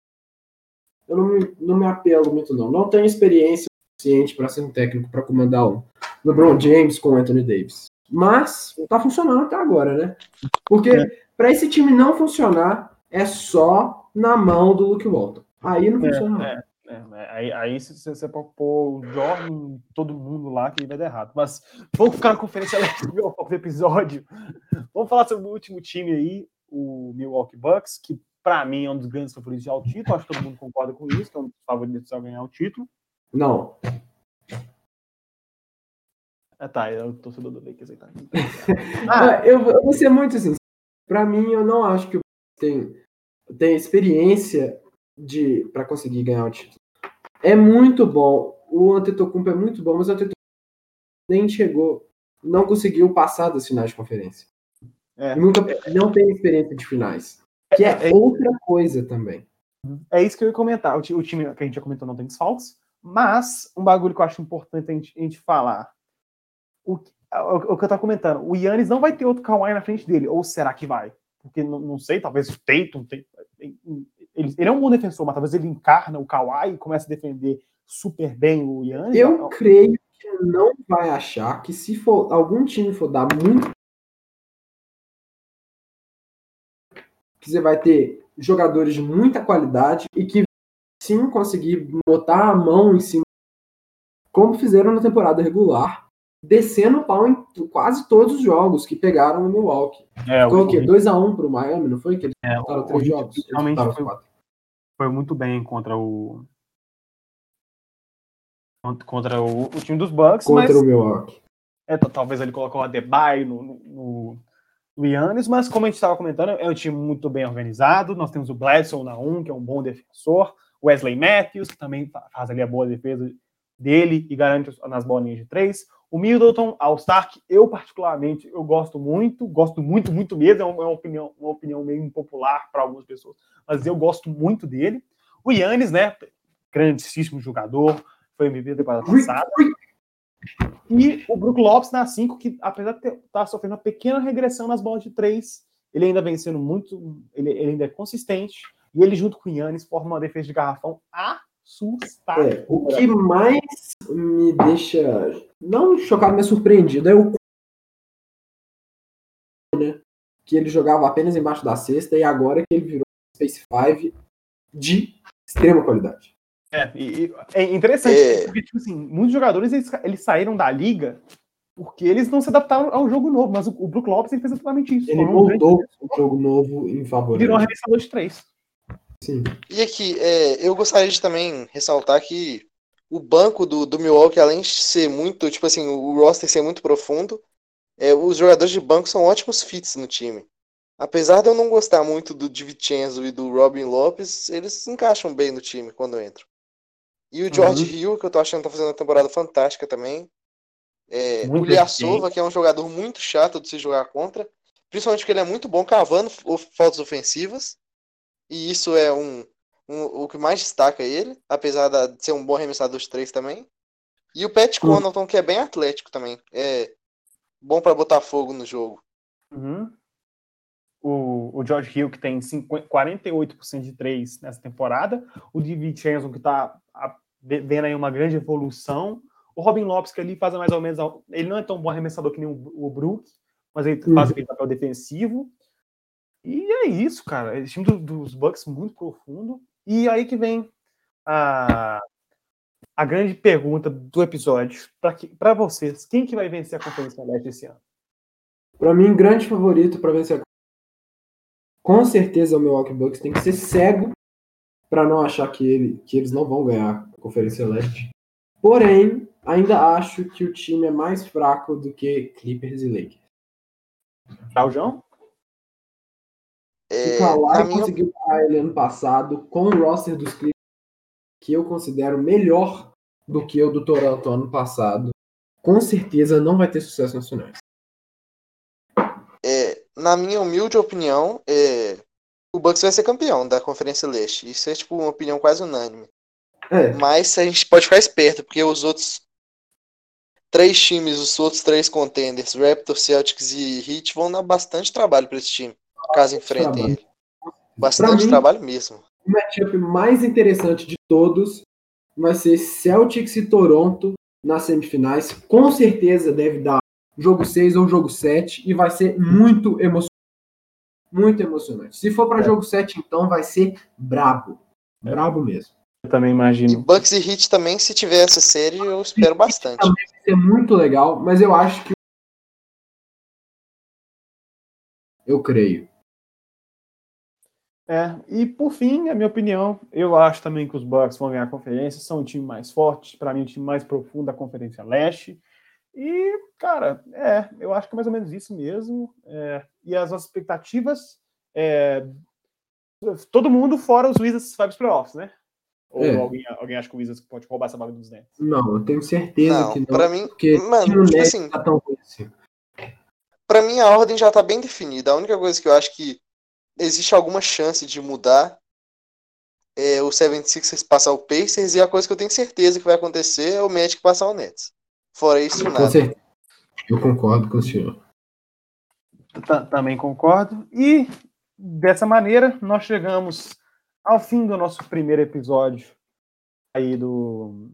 Eu não me, não me apelo muito, não. Não tenho experiência suficiente para ser um técnico para comandar o LeBron James com o Anthony Davis. Mas tá funcionando até agora, né? Porque é. para esse time não funcionar, é só na mão do Luke Walton. Aí não é, funciona. É. É, aí, aí se você pôr o Jordan, todo mundo lá, que vai dar errado. Mas vamos ficar na conferência do episódio. Vamos falar sobre o último time aí, o Milwaukee Bucks, que para mim é um dos grandes favoritos ao título. Acho que todo mundo concorda com isso, que é um dos favoritos a ganhar o título. Não. Ah, tá, é o torcedor do Lakers aí, tá. ah, eu, eu vou ser muito sincero. Pra mim, eu não acho que o tem, tem experiência de para conseguir ganhar o título. É muito bom. O Antetokounmpo é muito bom, mas o Antetokounmpo nem chegou, não conseguiu passar das finais de conferência. É. Nunca, não tem experiência de finais. Que é, é, outra coisa também. É isso que eu ia comentar. O, time que a gente já comentou não tem desfalques, mas um bagulho que eu acho importante a gente, a gente falar. O, o, o, que eu tava comentando, o Yannis não vai ter outro Kawhi na frente dele, ou será que vai? Porque não, não sei, talvez o Tatum tem, ele, ele, é um bom defensor, mas talvez ele encarna o Kawhi e comece a defender super bem o Yannis. Eu creio que não vai achar que se for algum time for dar muito que você vai ter jogadores de muita qualidade e que sim conseguir botar a mão em cima como fizeram na temporada regular, descendo o pau em quase todos os jogos que pegaram o Milwaukee. É, foi o quê? 2x1 um pro Miami, não foi? Que eles é, botaram três jogos. Realmente foi, foi, muito bem contra o. Contra o, o time dos Bucks. Contra mas, o Milwaukee. É, talvez ele colocou o Adebayo no, no, no Yannis, mas como a gente estava comentando, é um time muito bem organizado. Nós temos o Bledsoe na 1, que é um bom defensor. Wesley Matthews, que também faz ali a boa defesa dele e garante nas bolinhas de três. O Middleton, All Stark, eu particularmente, eu gosto muito, gosto muito, muito mesmo, é uma opinião, uma opinião meio impopular para algumas pessoas, mas eu gosto muito dele. O Yannis, né, grandíssimo jogador, foi MVP da temporada passada. E o Brook Lopes na 5, que apesar de estar tá sofrendo uma pequena regressão nas bolas de 3, ele ainda vem sendo muito. Ele, ele ainda é consistente. E ele, junto com o Yannis, forma uma defesa de garrafão assustadora. É, o que mais me deixa. Não chocado, mas surpreendido é o. Né, que ele jogava apenas embaixo da cesta e agora que ele virou Space 5 de extrema qualidade. É, e, é interessante, é... porque, tipo assim, muitos jogadores eles, eles, saíram da liga porque eles não se adaptaram ao jogo novo, mas o, o Brook Lopes ele fez exatamente isso. Ele voltou um o jogo novo em favor. Virou um arremessador de três. Sim. E aqui, é, eu gostaria de também ressaltar que o banco do, do Milwaukee, além de ser muito, tipo assim, o roster ser muito profundo, é, os jogadores de banco são ótimos fits no time. Apesar de eu não gostar muito do DiVincenzo e do Robin Lopes, eles se encaixam bem no time quando entram. E o George uhum. Hill, que eu tô achando que tá fazendo uma temporada fantástica também. É, o Liassova, que é um jogador muito chato de se jogar contra. Principalmente porque ele é muito bom cavando faltas ofensivas. E isso é um, um, o que mais destaca ele, apesar de ser um bom arremessador de três também. E o Pat uhum. Connaughton, que é bem atlético também. É bom para botar fogo no jogo. Uhum. O, o George Hill, que tem 50, 48% de três nessa temporada. O DiVincenzo, que está vendo aí uma grande evolução. O Robin Lopes, que ali faz mais ou menos. Ele não é tão bom arremessador que nem o, o Brook, mas ele uhum. faz aquele papel defensivo. E é isso, cara. Esse time do, dos Bucks muito profundo. E aí que vem a, a grande pergunta do episódio. Para vocês, quem que vai vencer a Conferência Leste esse ano? Para mim, grande favorito para vencer a com certeza o Milwaukee Bucks tem que ser cego para não achar que, ele, que eles não vão ganhar Conferência Leste. Porém, ainda acho que o time é mais fraco do que Clippers e Lakers. Claudião? É, o Kawhi minha... conseguiu parar ele ano passado com o roster dos Clippers que eu considero melhor do que o do Toronto ano passado. Com certeza não vai ter sucesso nacionais. É, na minha humilde opinião, é, o Bucks vai ser campeão da Conferência Leste. Isso é tipo uma opinião quase unânime. É. Mas a gente pode ficar esperto, porque os outros três times, os outros três contenders, Raptors, Celtics e Heat, vão dar bastante trabalho para esse time caso enfrentem ele. Bastante mim, trabalho mesmo. O matchup mais interessante de todos vai ser Celtics e Toronto nas semifinais. Com certeza deve dar jogo 6 ou jogo 7 e vai ser muito emocionante. Muito emocionante. Se for para é. jogo 7, então vai ser brabo. É. Brabo mesmo. Eu também imagino. E Bucks e Heat também, se tiver essa série, eu espero bastante. Também vai ser muito legal, mas eu acho que. Eu creio. É, e por fim, a minha opinião, eu acho também que os Bucks vão ganhar a conferência, são o time mais forte, para mim, o time mais profundo da Conferência Leste. E, cara, é, eu acho que é mais ou menos isso mesmo. É, e as nossas expectativas, é, todo mundo fora os Wizards vai para os playoffs, né? Ou é. alguém, alguém acha que o Wizards pode roubar essa vaga dos Nets? Não, eu tenho certeza não, que não. Para mim, mano, tipo assim, tá tão assim. Para mim a ordem já tá bem definida. A única coisa que eu acho que existe alguma chance de mudar é, o 76ers passar o Pacers e a coisa que eu tenho certeza que vai acontecer é o Magic passar o Nets. Fora isso, nada. Certeza. Eu concordo com o senhor. Também concordo. E dessa maneira nós chegamos ao fim do nosso primeiro episódio aí do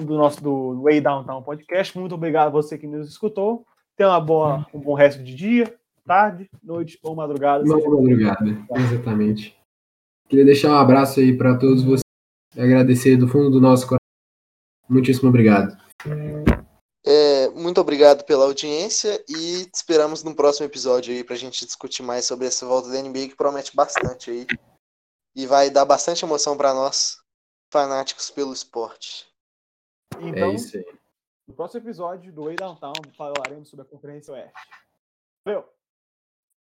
do nosso do Way Downtown Podcast. Muito obrigado a você que nos escutou. Tenha uma boa, um bom resto de dia tarde, noite ou madrugada. Boa madrugada, exatamente. Queria deixar um abraço aí para todos vocês e agradecer do fundo do nosso coração. Muitíssimo obrigado. Muito obrigado pela audiência e esperamos no próximo episódio aí pra gente discutir mais sobre essa volta da NBA que promete bastante aí. E vai dar bastante emoção para nós, fanáticos pelo esporte. Então, é isso aí. No próximo episódio do Way Downtown falaremos sobre a Conferência Oeste. Valeu!